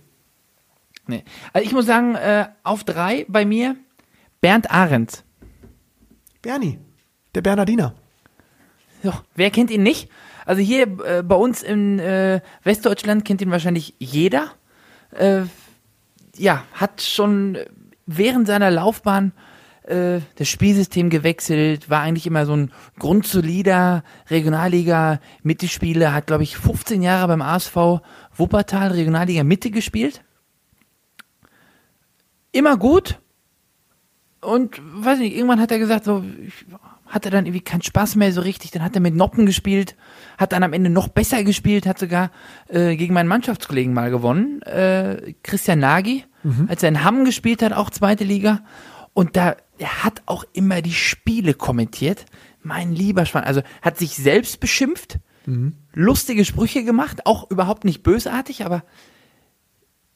Nee. Also ich muss sagen, äh, auf drei bei mir Bernd Arendt. Bernie, der Bernardiner. So, wer kennt ihn nicht? Also hier äh, bei uns in äh, Westdeutschland kennt ihn wahrscheinlich jeder. Äh, ja, hat schon während seiner Laufbahn äh, das Spielsystem gewechselt, war eigentlich immer so ein grundsolider Regionalliga Mittelspieler, hat glaube ich 15 Jahre beim ASV Wuppertal Regionalliga Mitte gespielt. Immer gut. Und weiß nicht, irgendwann hat er gesagt, so ich, hatte dann irgendwie keinen Spaß mehr so richtig. Dann hat er mit Noppen gespielt, hat dann am Ende noch besser gespielt, hat sogar äh, gegen meinen Mannschaftskollegen mal gewonnen, äh, Christian Nagy, als er in Hamm gespielt hat, auch zweite Liga. Und da, er hat auch immer die Spiele kommentiert. Mein lieber Schwan, also hat sich selbst beschimpft, lustige Sprüche gemacht, auch überhaupt nicht bösartig, aber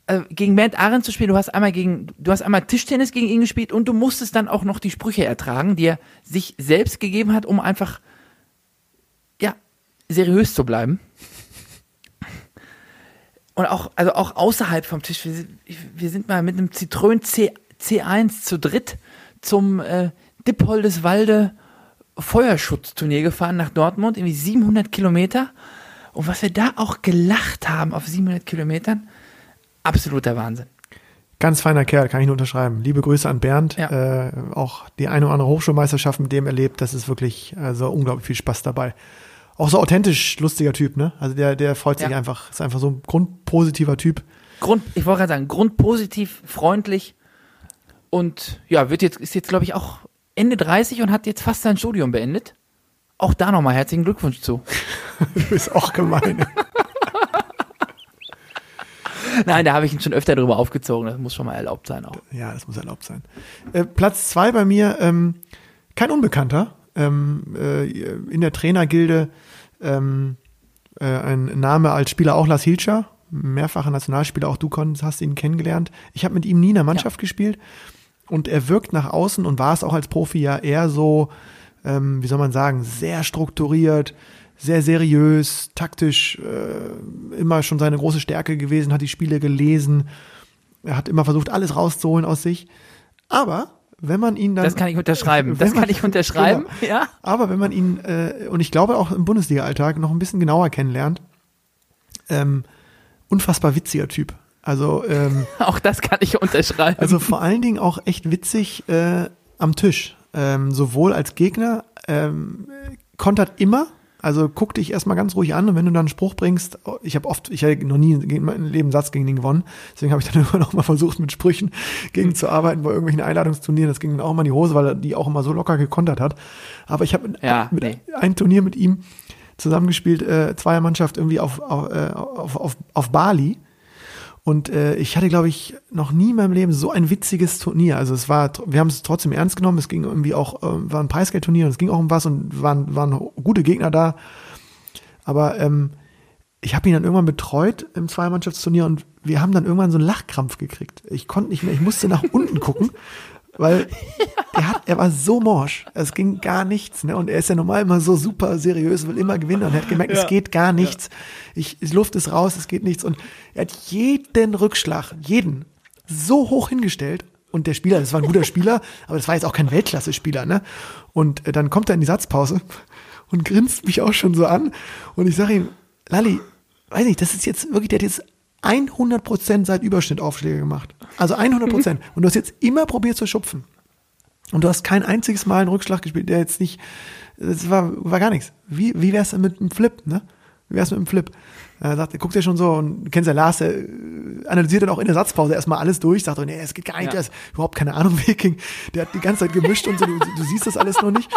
äh, gegen Bernd Arendt zu spielen, du hast einmal gegen, du hast einmal Tischtennis gegen ihn gespielt und du musstest dann auch noch die Sprüche ertragen, die er sich selbst gegeben hat, um einfach, ja, seriös zu bleiben. Und auch, also auch außerhalb vom Tisch, wir, sind- wir sind mal mit einem Citroën C, C1 zu dritt zum äh, Dippoldeswalde Feuerschutzturnier gefahren nach Dortmund, irgendwie 700 Kilometer. Und was wir da auch gelacht haben auf 700 Kilometern, absoluter Wahnsinn. Ganz feiner Kerl, kann ich nur unterschreiben. Liebe Grüße an Bernd. Ja. Äh, auch die eine oder andere Hochschulmeisterschaft mit dem erlebt. Das ist wirklich also unglaublich viel Spaß dabei. Auch so authentisch lustiger Typ, ne? Also der, der freut sich Ja. einfach. Ist einfach so ein grundpositiver Typ. Grund, ich wollte gerade sagen, grundpositiv, freundlich und ja, wird jetzt, ist jetzt, glaube ich, auch Ende 30 und hat jetzt fast sein Studium beendet. Auch da nochmal herzlichen Glückwunsch zu. [LAUGHS] Du bist auch gemein. [LAUGHS] Nein, da habe ich ihn schon öfter drüber aufgezogen. Das muss schon mal erlaubt sein auch. Ja, das muss erlaubt sein. Äh, Platz zwei bei mir, ähm, kein Unbekannter. Ähm, äh, in der Trainergilde ähm, äh, ein Name als Spieler auch Lars Hilscher, mehrfacher Nationalspieler, auch du hast ihn kennengelernt. Ich habe mit ihm nie in der Mannschaft gespielt und er wirkt nach außen und war es auch als Profi ja eher so, ähm, wie soll man sagen, sehr strukturiert, sehr seriös, taktisch, äh, immer schon seine große Stärke gewesen, hat die Spiele gelesen, er hat immer versucht, alles rauszuholen aus sich. Aber wenn man ihn dann. Das kann ich unterschreiben. [LAUGHS] Das man- kann ich unterschreiben. Genau. Ja. Aber wenn man ihn, äh, und ich glaube auch im Bundesliga-Alltag noch ein bisschen genauer kennenlernt, ähm, unfassbar witziger Typ. Also, ähm, [LAUGHS] Auch das kann ich unterschreiben. also vor allen Dingen auch echt witzig äh, am Tisch. Ähm, sowohl als Gegner, ähm, kontert immer, also guck dich erstmal ganz ruhig an und wenn du dann einen Spruch bringst, ich habe oft, ich habe noch nie in meinem Leben einen Satz gegen ihn gewonnen, deswegen habe ich dann [LAUGHS] immer noch mal versucht, mit Sprüchen gegen zu arbeiten bei irgendwelchen Einladungsturnieren. Das ging dann auch mal in die Hose, weil er die auch immer so locker gekontert hat. Aber ich habe mit, Ja, mit nee. ein Turnier mit ihm zusammengespielt, äh, Zweiermannschaft irgendwie auf, auf, äh, auf, auf, auf Bali. Und äh, ich hatte, glaube ich, noch nie in meinem Leben so ein witziges Turnier. Also es war, wir haben es trotzdem ernst genommen. Es ging irgendwie auch, äh, war ein Preisgeldturnier und es ging auch um was und waren, waren gute Gegner da. Aber ähm, ich habe ihn dann irgendwann betreut im Zweiermannschaftsturnier und wir haben dann irgendwann so einen Lachkrampf gekriegt. Ich konnte nicht mehr, ich musste nach unten gucken, [LAUGHS] weil er, hat, er war so morsch. Es ging gar nichts. Ne? Und er ist ja normal immer so super seriös, will immer gewinnen. Und er hat gemerkt, es geht gar nichts. Ich, die Luft ist raus, es geht nichts. Und er hat jeden Rückschlag, jeden, so hoch hingestellt. Und der Spieler, das war ein guter Spieler, aber das war jetzt auch kein Weltklasse-Spieler. Ne? Und äh, dann kommt er in die Satzpause und grinst mich auch schon so an. Und ich sage ihm, Lali, weiß nicht, das ist jetzt wirklich, der hat jetzt 100% seit Überschnitt Aufschläge gemacht. Also 100%. [LAUGHS] Und du hast jetzt immer probiert zu schupfen. Und du hast kein einziges Mal einen Rückschlag gespielt, der jetzt nicht, das war, war gar nichts. Wie, wie wär's denn mit einem Flip, ne? Wie wär's mit einem Flip? Er sagt, er guckt ja schon so und du kennst ja Lars, der äh, analysiert dann auch in der Satzpause erstmal alles durch, sagt, oh, nee, es geht gar nicht, Ja. der ist überhaupt keine Ahnung, Viking. Der hat die ganze Zeit gemischt und so, du, du siehst das alles noch nicht.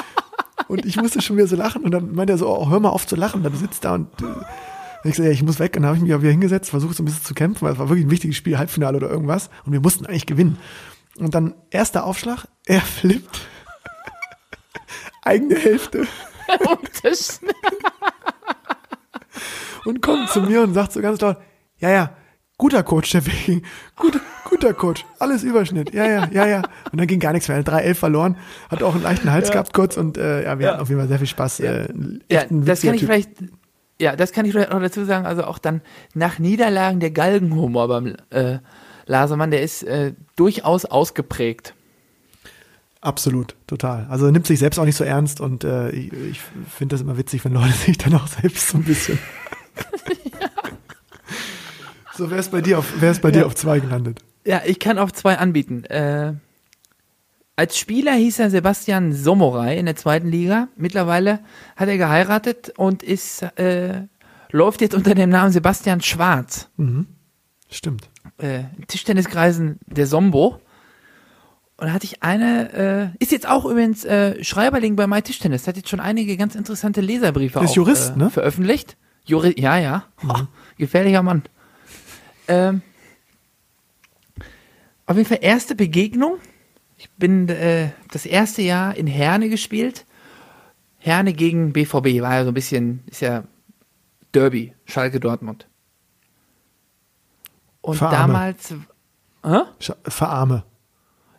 Und ich musste schon wieder so lachen und dann meint er so, oh, hör mal auf zu lachen, dann sitzt da und äh, ich so, ja, ich muss weg. Und dann habe ich mich auch wieder hingesetzt, versucht so ein bisschen zu kämpfen, weil es war wirklich ein wichtiges Spiel, Halbfinale oder irgendwas. Und wir mussten eigentlich gewinnen. Und dann erster Aufschlag, er flippt. [LAUGHS] Eigene Hälfte. Und kommt zu mir und sagt so ganz laut, ja, ja, guter Coach, der Viking. Guter, guter Coach. Alles Überschnitt. Ja, ja, ja, ja. Und dann ging gar nichts mehr. Er hat 3-11 verloren, hat auch einen leichten Hals gehabt kurz und äh, ja, wir Ja. hatten auf jeden Fall sehr viel Spaß. Äh, ja, das kann ich Typ. vielleicht, ja, das kann ich noch dazu sagen. Also auch dann nach Niederlagen der Galgenhumor beim äh, Lasermann, der ist äh, durchaus ausgeprägt. Absolut, total. Also er nimmt sich selbst auch nicht so ernst und äh, ich, ich finde das immer witzig, wenn Leute [LAUGHS] sich dann auch selbst so ein bisschen. [LAUGHS] So, wer ist bei dir auf, wer ist bei dir auf zwei gelandet? Ja, ich kann auf zwei anbieten. Äh, als Spieler hieß er Sebastian Somorei in der zweiten Liga. Mittlerweile hat er geheiratet und ist äh, läuft jetzt unter dem Namen Sebastian Schwarz. Stimmt. Äh, Tischtenniskreisen der Sombo. Und da hatte ich eine, äh, ist jetzt auch übrigens äh, Schreiberling bei My Tischtennis, hat jetzt schon einige ganz interessante Leserbriefe auch, Jurist, äh, ne? veröffentlicht. Juri ja, ja. Oh, gefährlicher Mann. Ähm, auf jeden Fall erste Begegnung. Ich bin äh, das erste Jahr in Herne gespielt. Herne gegen BVB war ja so ein bisschen, ist ja Derby, Schalke Dortmund. Und Verarme. damals, hä? Verarme.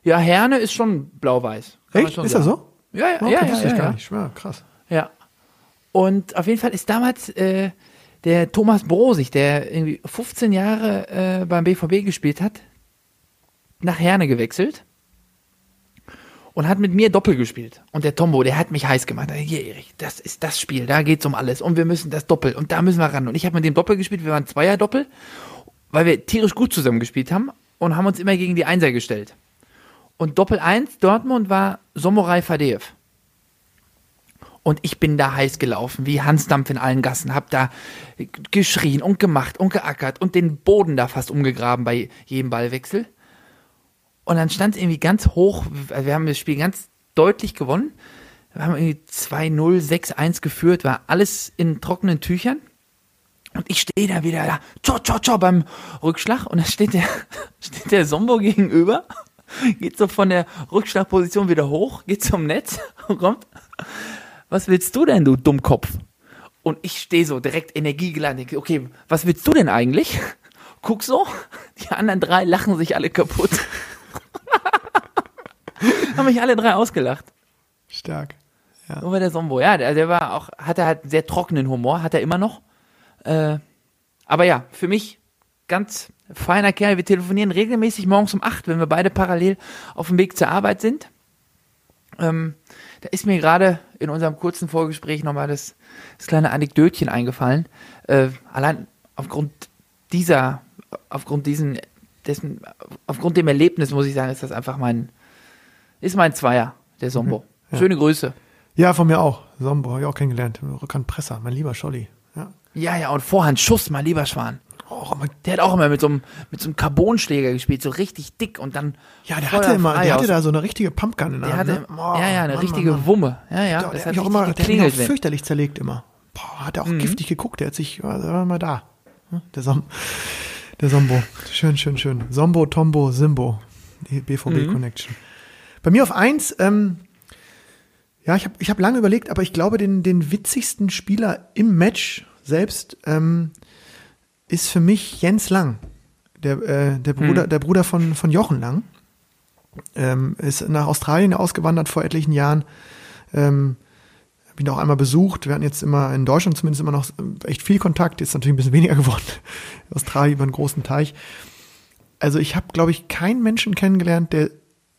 ja, Herne ist schon blau-weiß. Echt? schon Ist er sagen. so? Ja, ja, Okay, ja, ja, ja, gar ja. nicht. Ja, krass. Ja. Und auf jeden Fall ist damals äh, der Thomas Brosig, der irgendwie 15 Jahre äh, beim BVB gespielt hat, nach Herne gewechselt. Und hat mit mir Doppel gespielt. Und der Tombo, der hat mich heiß gemacht. Hier, Erich, das ist das Spiel, da geht's um alles. Und wir müssen das Doppel und da müssen wir ran. Und ich habe mit dem Doppel gespielt, wir waren Zweier-Doppel, weil wir tierisch gut zusammen gespielt haben und haben uns immer gegen die Einser gestellt. Und Doppel 1 Dortmund war Somorai Fadeev. Und ich bin da heiß gelaufen, wie Hansdampf in allen Gassen, hab da geschrien und gemacht und geackert und den Boden da fast umgegraben bei jedem Ballwechsel. Und dann stand es irgendwie ganz hoch, wir haben das Spiel ganz deutlich gewonnen. Wir haben irgendwie 2-0, 6-1 geführt, war alles in trockenen Tüchern. Und ich stehe da wieder da, tscho, tscho, tscho, beim Rückschlag. Und dann steht der, [LAUGHS] steht der Sombo gegenüber, geht so von der Rückschlagposition wieder hoch, geht zum Netz [LAUGHS] und kommt. Was willst du denn, du Dummkopf? Und ich stehe so direkt energiegeladen, okay, was willst du denn eigentlich? Guck so, die anderen drei lachen sich alle kaputt. [LAUGHS] Haben mich alle drei ausgelacht. Stark. Ja. So war der Sombo. Ja, der, der war auch, hatte halt sehr trockenen Humor, hat er immer noch. Äh, aber ja, für mich ganz feiner Kerl. Wir telefonieren regelmäßig morgens um acht, wenn wir beide parallel auf dem Weg zur Arbeit sind. Ähm, da ist mir gerade in unserem kurzen Vorgespräch nochmal das, das kleine Anekdötchen eingefallen. Äh, allein aufgrund dieser, aufgrund diesen, dessen, aufgrund dem Erlebnis muss ich sagen, ist das einfach mein, ist mein Zweier, der Sombo. Mhm, ja. Schöne Grüße. Ja, von mir auch. Sombo, habe ich auch kennengelernt. Rückhandpresser, mein lieber Scholli. Ja. Ja, ja, und Vorhand Schuss, mein lieber Schwan. Oh, Der hat auch immer mit so einem, mit so einem Carbonschläger gespielt, so richtig dick und dann. ja, der hatte immer, der hatte da so eine richtige Pumpgun in der Hand. hatte, ne? Oh, ja, ja, eine Mann, richtige Mann. Wumme. Ja, ja, Der, das hat hat auch immer, der hat geklingelt. auch fürchterlich zerlegt immer. Boah, hat er auch Mhm. giftig geguckt, der hat sich, war, mal da. Hm, Der, Som, der Sombo. Schön, schön, schön. Sombo, Tombo, Simbo. Die BVB-Connection. Bei mir auf eins, ähm, ja, ich habe ich hab lange überlegt, aber ich glaube, den, den witzigsten Spieler im Match selbst ähm, ist für mich Jens Lang. Der, äh, der Bruder, der Bruder von, von Jochen Lang. Ähm, ist nach Australien ausgewandert vor etlichen Jahren. Ähm, hab ihn auch einmal besucht. Wir hatten jetzt immer in Deutschland zumindest immer noch echt viel Kontakt. Jetzt natürlich ein bisschen [LAUGHS] weniger geworden. Australien über einen großen Teich. Also ich habe, glaube ich, keinen Menschen kennengelernt, der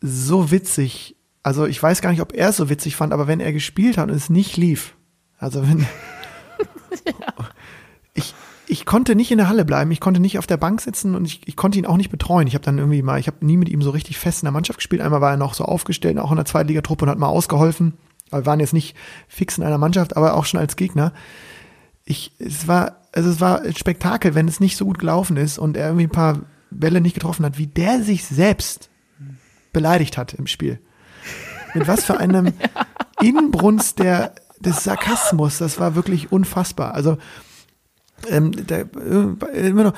so witzig, also ich weiß gar nicht, ob er es so witzig fand, aber wenn er gespielt hat und es nicht lief, also wenn [LAUGHS] ich, ich konnte nicht in der Halle bleiben, ich konnte nicht auf der Bank sitzen und ich, ich konnte ihn auch nicht betreuen. Ich habe dann irgendwie mal, ich habe nie mit ihm so richtig fest in der Mannschaft gespielt. Einmal war er noch so aufgestellt, auch in der Zweitligatruppe und hat mal ausgeholfen. Aber wir waren jetzt nicht fix in einer Mannschaft, aber auch schon als Gegner. Ich, es war, also es war ein Spektakel, wenn es nicht so gut gelaufen ist und er irgendwie ein paar Bälle nicht getroffen hat, wie der sich selbst beleidigt hat im Spiel. Mit was für einem [LAUGHS] Inbrunst der, des Sarkasmus, das war wirklich unfassbar. Also, ähm, da, äh, immer noch,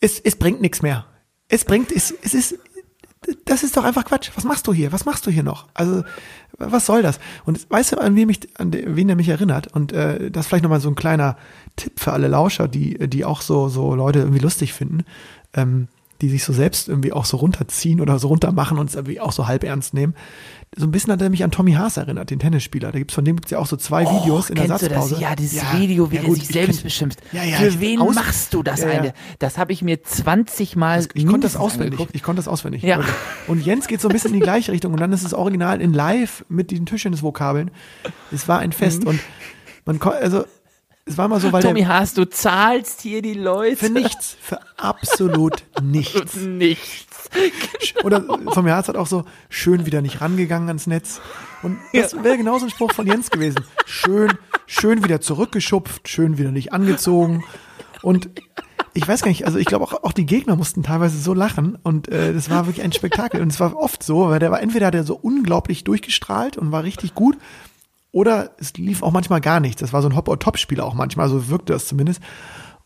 es, es bringt nichts mehr. Es bringt, es, es ist, das ist doch einfach Quatsch. Was machst du hier? Was machst du hier noch? Also, was soll das? Und weißt du, an wen, mich, an wen der mich erinnert? Und äh, das ist vielleicht nochmal so ein kleiner Tipp für alle Lauscher, die, die auch so, so Leute irgendwie lustig finden, ähm, die sich so selbst irgendwie auch so runterziehen oder so runtermachen und es irgendwie auch so halb ernst nehmen. So ein bisschen hat er mich an Tommy Haas erinnert, den Tennisspieler. Da gibt's von dem gibt's ja auch so zwei Videos in der Oh, das? Satzpause. Ja, dieses Video, wie ja er gut, sich ich selbst beschimpft. Ja, ja, Für wen machst du das Ja, ja. eine? Das habe ich mir 20 Mal Ich konnte das auswendig. angeguckt. Ich konnte das auswendig. Ja. Und, und Jens geht so ein bisschen in die gleiche Richtung und dann ist es original in live mit diesen Tischtennisvokabeln. Es war ein Fest und man konnte, also es war mal so, weil Tommy der Haas, du zahlst hier die Leute. für nichts, für absolut [LAUGHS] nichts. Nichts. Oder von mir hat auch so schön wieder nicht rangegangen ans Netz. Und das wäre genauso ein Spruch von Jens gewesen. Schön, schön wieder zurückgeschupft, schön wieder nicht angezogen. Und ich weiß gar nicht, also ich glaube auch, auch die Gegner mussten teilweise so lachen und äh, das war wirklich ein Spektakel. Und es war oft so, weil der war entweder hat er so unglaublich durchgestrahlt und war richtig gut, oder es lief auch manchmal gar nichts. Das war so ein Hop-or-Top-Spieler auch manchmal, so wirkte das zumindest.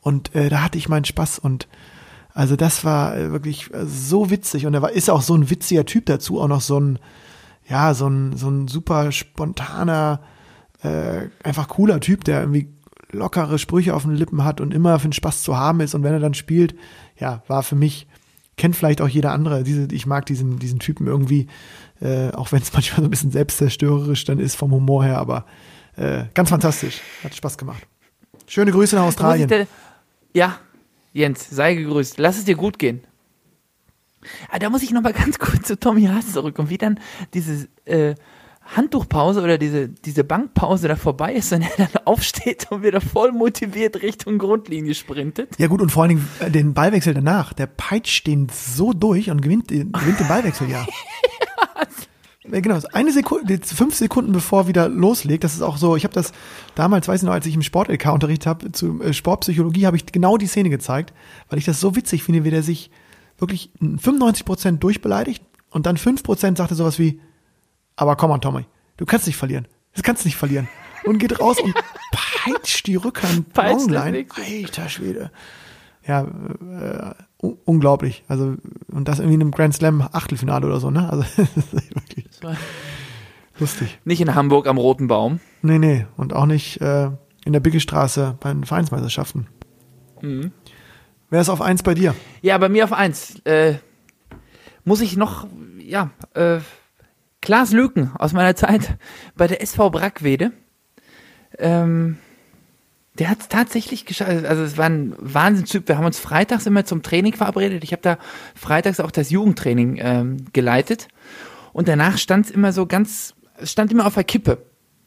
Und äh, da hatte ich meinen Spaß und also das war äh, wirklich äh, so witzig und er war, ist auch so ein witziger Typ dazu, auch noch so ein, ja, so ein, so ein super spontaner, äh, einfach cooler Typ, der irgendwie lockere Sprüche auf den Lippen hat und immer für den Spaß zu haben ist und wenn er dann spielt, ja, war für mich, kennt vielleicht auch jeder andere, diese, ich mag diesen, diesen Typen irgendwie, äh, auch wenn es [LAUGHS] manchmal so ein bisschen selbstzerstörerisch dann ist vom Humor her, aber äh, ganz fantastisch, hat Spaß gemacht. Schöne Grüße nach Australien. Ja, Jens, sei gegrüßt. Lass es dir gut gehen. Ah, da muss ich noch mal ganz [LAUGHS] kurz zu Tommy Haas zurückkommen, wie dann diese äh, Handtuchpause oder diese, diese Bankpause da vorbei ist und er dann [LAUGHS] aufsteht und wieder voll motiviert Richtung Grundlinie sprintet. Ja gut, und vor allen Dingen äh, den Ballwechsel danach. Der peitscht den so durch und gewinnt, gewinnt den Ballwechsel, ja. Ja, genau, eine Sekunde, fünf Sekunden bevor wieder loslegt, das ist auch so, ich habe das damals, weiß ich noch, als ich im Sport-LK Unterricht habe, zu äh, Sportpsychologie, habe ich genau die Szene gezeigt, weil ich das so witzig finde, wie der sich wirklich 95% durchbeleidigt und dann 5% sagt er sowas wie, aber komm an, Tommy, du kannst nicht verlieren. Das kannst nicht verlieren. Und geht raus und [LAUGHS] peitscht die Rückhand Peitscht. Weg. Alter Schwede. Ja, äh, un unglaublich. Also, und das irgendwie in einem Grand Slam Achtelfinale oder so, ne? Also, [LAUGHS] wirklich lustig. Nicht in Hamburg am Roten Baum. Nee, nee. Und auch nicht äh, in der Biggestraße bei den Vereinsmeisterschaften. Mhm. Wer ist auf eins bei dir? Ja, bei mir auf eins. Äh, muss ich noch, ja, äh, Klaas Lüken aus meiner Zeit bei der SV Brackwede. Ähm, der hat es tatsächlich geschafft. Also es war ein Wahnsinnstyp. Wir haben uns freitags immer zum Training verabredet. Ich habe da freitags auch das Jugendtraining ähm, geleitet. Und danach stand es immer so ganz, stand immer auf der Kippe.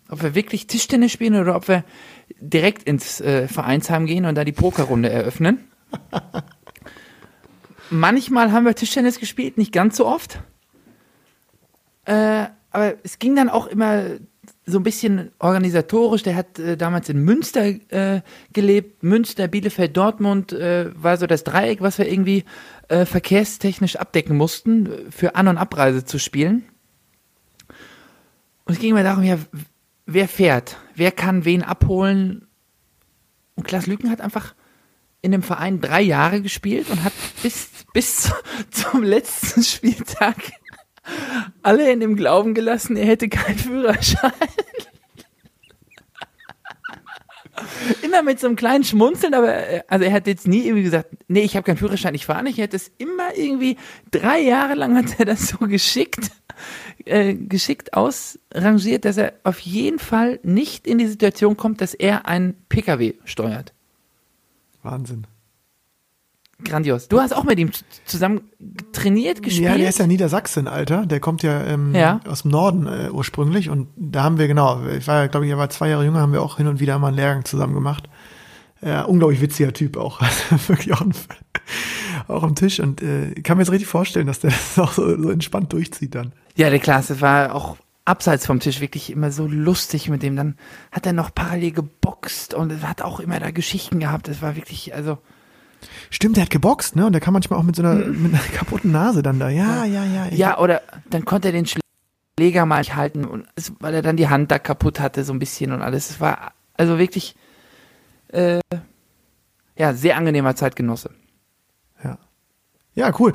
Ob wir wirklich Tischtennis spielen oder ob wir direkt ins äh, Vereinsheim gehen und da die Pokerrunde eröffnen. Manchmal haben wir Tischtennis gespielt, nicht ganz so oft. Äh, aber es ging dann auch immer so ein bisschen organisatorisch. Der hat äh, damals in Münster äh, gelebt. Münster, Bielefeld, Dortmund äh, war so das Dreieck, was wir irgendwie äh, verkehrstechnisch abdecken mussten, für An- und Abreise zu spielen. Und es ging immer darum, ja, wer fährt? Wer kann wen abholen? Und Klaas Lüken hat einfach in dem Verein drei Jahre gespielt und hat bis, bis zu- [LAUGHS] zum letzten Spieltag alle in dem Glauben gelassen, er hätte keinen Führerschein. Immer mit so einem kleinen Schmunzeln, aber äh, also er hat jetzt nie irgendwie gesagt, nee, ich habe keinen Führerschein, ich fahre nicht. Er hat es immer irgendwie, drei Jahre lang hat er das so geschickt, äh, geschickt ausrangiert, dass er auf jeden Fall nicht in die Situation kommt, dass er einen Pkw steuert. Wahnsinn. Grandios. Du hast auch mit ihm zusammen trainiert, gespielt? Ja, der ist ja Niedersachsen, Alter. Der kommt ja, ähm, Ja. aus dem Norden äh, ursprünglich. Und da haben wir, genau, ich war ja, glaube ich, er war zwei Jahre jünger, haben wir auch hin und wieder mal einen Lehrgang zusammen gemacht. Ja, unglaublich witziger Typ auch. [LAUGHS] Also wirklich auch, ein, auch am Tisch. Und äh, ich kann mir jetzt richtig vorstellen, dass der [LAUGHS] das auch so, so entspannt durchzieht dann. Ja, der Klaas, das war auch abseits vom Tisch wirklich immer so lustig mit dem. Dann hat er noch parallel geboxt und hat auch immer da Geschichten gehabt. Das war wirklich, also, Stimmt, der hat geboxt, ne? Und der kann manchmal auch mit so einer, mit einer kaputten Nase dann da. Ja, ja, ja. Ich- ja, oder dann konnte er den Schläger mal nicht halten, und weil er dann die Hand da kaputt hatte, so ein bisschen und alles. Es war also wirklich, äh, ja, sehr angenehmer Zeitgenosse. Ja. Ja, cool.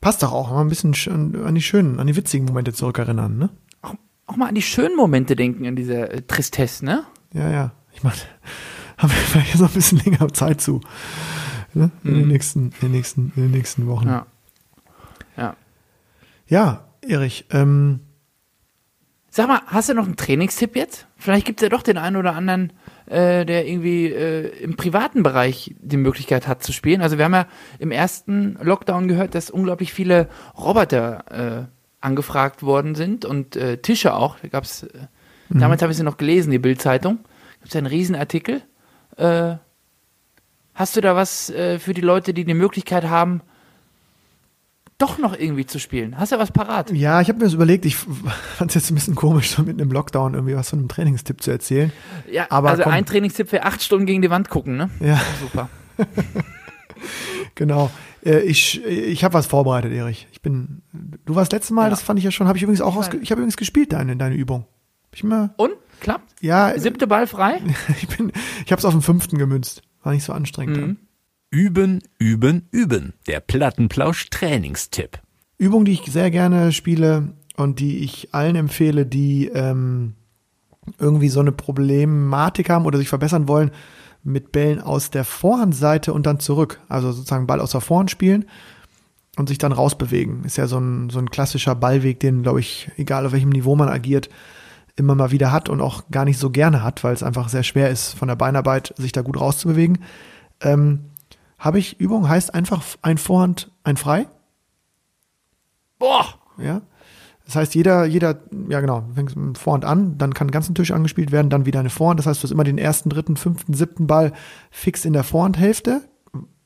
Passt doch auch. Mal ein bisschen sch- an die schönen, an die witzigen Momente zurückerinnern, ne? Auch, auch mal an die schönen Momente denken in dieser äh, Tristesse, ne? Ja, ja. Ich meine, [LAUGHS] haben wir vielleicht so ein bisschen länger Zeit zu. Ne? In, den nächsten, in, den nächsten, in den nächsten Wochen. Ja, Ja. Ja. Erich, ähm, Sag mal, hast du noch einen Trainingstipp jetzt? Vielleicht gibt es ja doch den einen oder anderen, äh, der irgendwie äh, im privaten Bereich die Möglichkeit hat zu spielen. Also wir haben ja im ersten Lockdown gehört, dass unglaublich viele Roboter äh, angefragt worden sind und äh, Tische auch. Da gab's, äh, damals habe ich sie noch gelesen, die Bildzeitung. Gibt es ja einen Riesenartikel. Äh, hast du da was äh, für die Leute, die die Möglichkeit haben, doch noch irgendwie zu spielen? Hast du was parat? ja, ich habe mir das überlegt, ich fand es jetzt ein bisschen komisch, so mitten im Lockdown irgendwie was von einem Trainingstipp zu erzählen. Ja, Aber also komm. ein Trainingstipp für acht Stunden gegen die Wand gucken, ne? Ja, Super. [LAUGHS] genau. Äh, ich ich habe was vorbereitet, Erich. Ich bin, du warst letztes Mal, Ja. das fand ich ja schon, habe ich übrigens auch, Ich ich habe übrigens gespielt, deine, deine Übung. Hab Ich mal, Und? Klappt? ja, Siebte Ball frei? [LAUGHS] ich bin, ich habe es auf den fünften gemünzt. War nicht so anstrengend. Mhm. Üben, üben, üben. Der Plattenplausch Trainingstipp. Übung, die ich sehr gerne spiele und die ich allen empfehle, die ähm, irgendwie so eine Problematik haben oder sich verbessern wollen, mit Bällen aus der Vorhandseite und dann zurück. Also sozusagen Ball aus der Vorhand spielen und sich dann rausbewegen. Ist ja so ein, so ein klassischer Ballweg, den, glaube ich, egal auf welchem Niveau man agiert, immer mal wieder hat und auch gar nicht so gerne hat, weil es einfach sehr schwer ist, von der Beinarbeit sich da gut rauszubewegen. Ähm, Habe ich Übung, heißt einfach ein Vorhand, ein Frei Boah! Ja. Das heißt, jeder, jeder, ja genau, fängst mit Vorhand an, dann kann den ganzen Tisch angespielt werden, dann wieder eine Vorhand. Das heißt, du hast immer den ersten, dritten, fünften, siebten Ball fix in der Vorhandhälfte,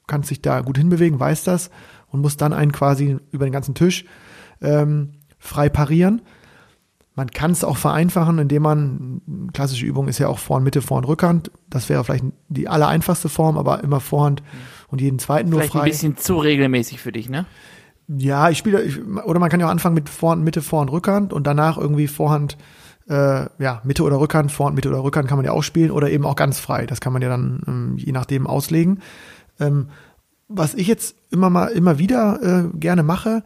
kannst dich da gut hinbewegen, weißt das und musst dann einen quasi über den ganzen Tisch ähm, frei parieren. Man kann es auch vereinfachen, indem man, klassische Übung ist ja auch Vorhand, Mitte, Vorhand, Rückhand. Das wäre vielleicht die allereinfachste Form, aber immer Vorhand und jeden zweiten nur Vielleicht frei. ein bisschen zu regelmäßig für dich, ne? Ja, ich spiele, ich, oder man kann ja auch anfangen mit Vorhand, Mitte, Vorhand, Rückhand und danach irgendwie Vorhand, äh, ja, Mitte oder Rückhand, Vorhand, Mitte oder Rückhand kann man ja auch spielen oder eben auch ganz frei. Das kann man ja dann ähm, je nachdem auslegen. Ähm, was ich jetzt immer mal, immer wieder äh, gerne mache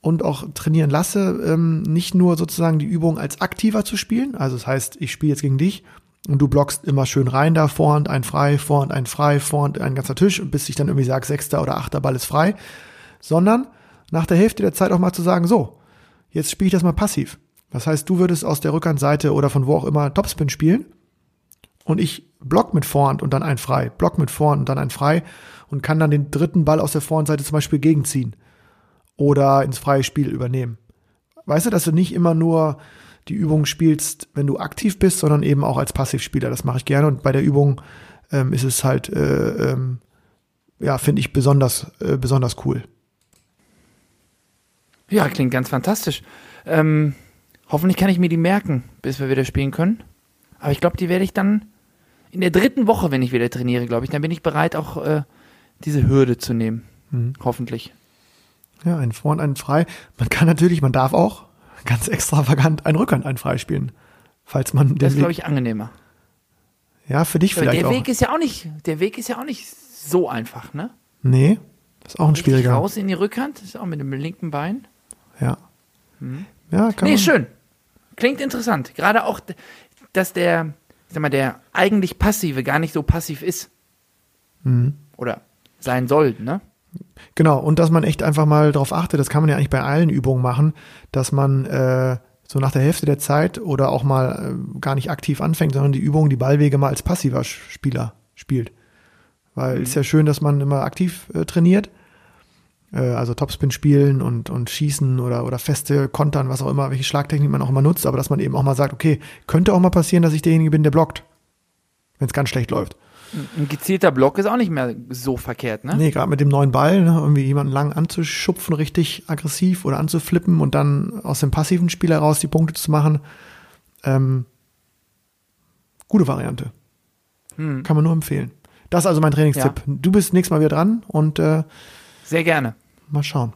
und auch trainieren lasse, ähm, nicht nur sozusagen die Übung als aktiver zu spielen. Also das heißt, ich spiele jetzt gegen dich und du blockst immer schön rein da, Vorhand, ein frei, Vorhand, ein frei, Vorhand, ein ganzer Tisch, bis ich dann irgendwie sage, sechster oder achter Ball ist frei, sondern nach der Hälfte der Zeit auch mal zu sagen, so, jetzt spiele ich das mal passiv. Das heißt, du würdest aus der Rückhandseite oder von wo auch immer Topspin spielen und ich block mit Vorhand und dann ein frei, block mit Vorhand und dann ein frei und kann dann den dritten Ball aus der Vorhandseite zum Beispiel gegenziehen oder ins freie Spiel übernehmen. Weißt du, dass du nicht immer nur die Übung spielst, wenn du aktiv bist, sondern eben auch als Passivspieler. Das mache ich gerne und bei der Übung ähm, ist es halt, äh, ähm, ja, finde ich besonders, äh, besonders cool. Ja, klingt ganz fantastisch. Ähm, hoffentlich kann ich mir die merken, bis wir wieder spielen können. Aber ich glaube, die werde ich dann in der dritten Woche, wenn ich wieder trainiere, glaube ich, dann bin ich bereit, auch äh, diese Hürde zu nehmen. Mhm. Hoffentlich. Ja, ein Vor- und ein Frei. Man kann natürlich, man darf auch ganz extravagant ein Rückhand ein Frei spielen. Falls man Das ist, glaube ich, angenehmer. ja, für dich vielleicht der auch. Weg ist ja auch nicht, der Weg ist ja auch nicht so einfach, ne? nee, ist auch ein schwieriger. raus in die Rückhand, das ist auch mit dem linken Bein. Ja. Ja, kann nee, man. schön. Klingt interessant. Gerade auch, dass der, ich sag mal, der eigentlich Passive gar nicht so passiv ist. Mhm. Oder sein soll, ne? Genau, und dass man echt einfach mal darauf achtet, das kann man ja eigentlich bei allen Übungen machen, dass man äh, so nach der Hälfte der Zeit oder auch mal äh, gar nicht aktiv anfängt, sondern die Übungen, die Ballwege mal als passiver Spieler spielt. Weil ist ja schön, dass man immer aktiv äh, trainiert, äh, also Topspin spielen und, und schießen oder, oder feste Kontern, was auch immer, welche Schlagtechnik man auch immer nutzt, aber dass man eben auch mal sagt, okay, könnte auch mal passieren, dass ich derjenige bin, der blockt, wenn es ganz schlecht läuft. Ein gezielter Block ist auch nicht mehr so verkehrt, ne? Nee, gerade mit dem neuen Ball, ne, irgendwie jemanden lang anzuschupfen, richtig aggressiv oder anzuflippen und dann aus dem passiven Spiel heraus die Punkte zu machen. Ähm, gute Variante. Hm. Kann man nur empfehlen. Das ist also mein Trainingstipp. Du bist nächstes Mal wieder dran und äh, Sehr gerne. mal schauen.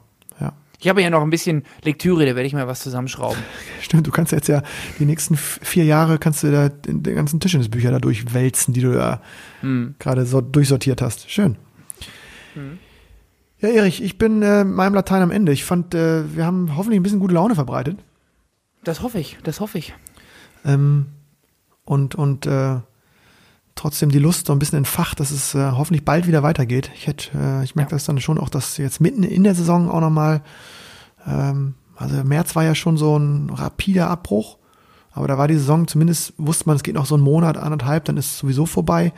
Ich habe ja noch ein bisschen Lektüre, da werde ich mal was zusammenschrauben. [LAUGHS] Stimmt, du kannst jetzt ja die nächsten vier Jahre kannst du da den, den ganzen Tischtennisbücher da durchwälzen, die du da Hm. gerade so durchsortiert hast. Schön. Ja, Erich, ich bin äh, meinem Latein am Ende. Ich fand, äh, wir haben hoffentlich ein bisschen gute Laune verbreitet. Das hoffe ich, das hoffe ich. Ähm, und und äh, trotzdem die Lust so ein bisschen entfacht, dass es äh, hoffentlich bald wieder weitergeht. Ich hätte, äh, ich merke Ja. das dann schon auch, dass jetzt mitten in der Saison auch nochmal, ähm, also März war ja schon so ein rapider Abbruch, aber da war die Saison zumindest, wusste man, es geht noch so einen Monat, anderthalb, dann ist es sowieso vorbei.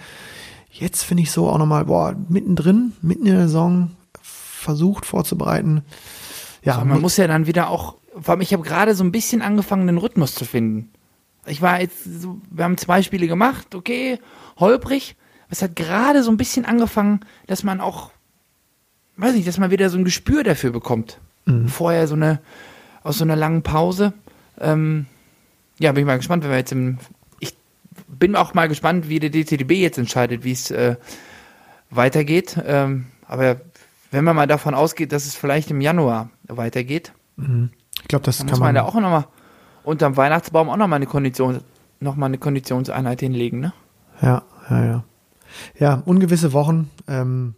Jetzt finde ich so auch nochmal, boah, mittendrin, mitten in der Saison, versucht vorzubereiten. Ja, Aber man muss ja dann wieder auch, vor allem ich habe gerade so ein bisschen angefangen, den Rhythmus zu finden. Ich war jetzt, so, wir haben zwei Spiele gemacht, okay, holprig. Es hat gerade so ein bisschen angefangen, dass man auch, weiß nicht, dass man wieder so ein Gespür dafür bekommt. Mhm. Vorher so eine, aus so einer langen Pause. Ähm, ja, bin ich mal gespannt, wenn wir jetzt im, ich bin auch mal gespannt, wie der DTDB jetzt entscheidet, wie es äh, weitergeht. Ähm, aber wenn man mal davon ausgeht, dass es vielleicht im Januar weitergeht, ich glaube, das kann muss man man. da auch nochmal unterm Weihnachtsbaum auch nochmal eine Kondition, noch mal eine Konditionseinheit hinlegen, ne? Ja, ja, ja. Ja, ungewisse Wochen. Ähm,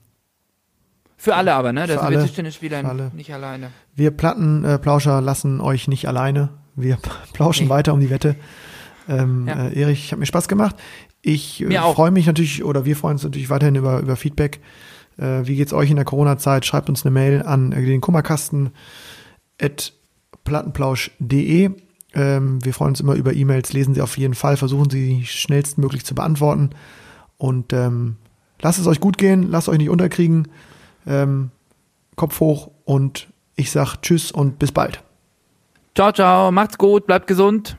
Für alle aber, ne? Da Für sind alle. Tischtennisspieler nicht alleine. Wir Plattenplauscher lassen euch nicht alleine. Wir [LAUGHS] plauschen Nee. weiter um die Wette. Ähm, Ja. äh, Erich, hat mir Spaß gemat. Ich äh, freue mich natürlich, oder wir freuen uns natürlich weiterhin über, über Feedback. Äh, wie geht's euch in der Corona-Zeit? Schreibt uns eine Mail an äh, den Kummerkasten at plattenplausch.de. Ähm, wir freuen uns immer über E-Mails, lesen sie auf jeden Fall, versuchen sie schnellstmöglich zu beantworten. Und ähm, lasst es euch gut gehen, lasst euch nicht unterkriegen. Ähm, Kopf hoch und Ich sag Tschüss und bis bald. Ciao, ciao, macht's gut, bleibt gesund.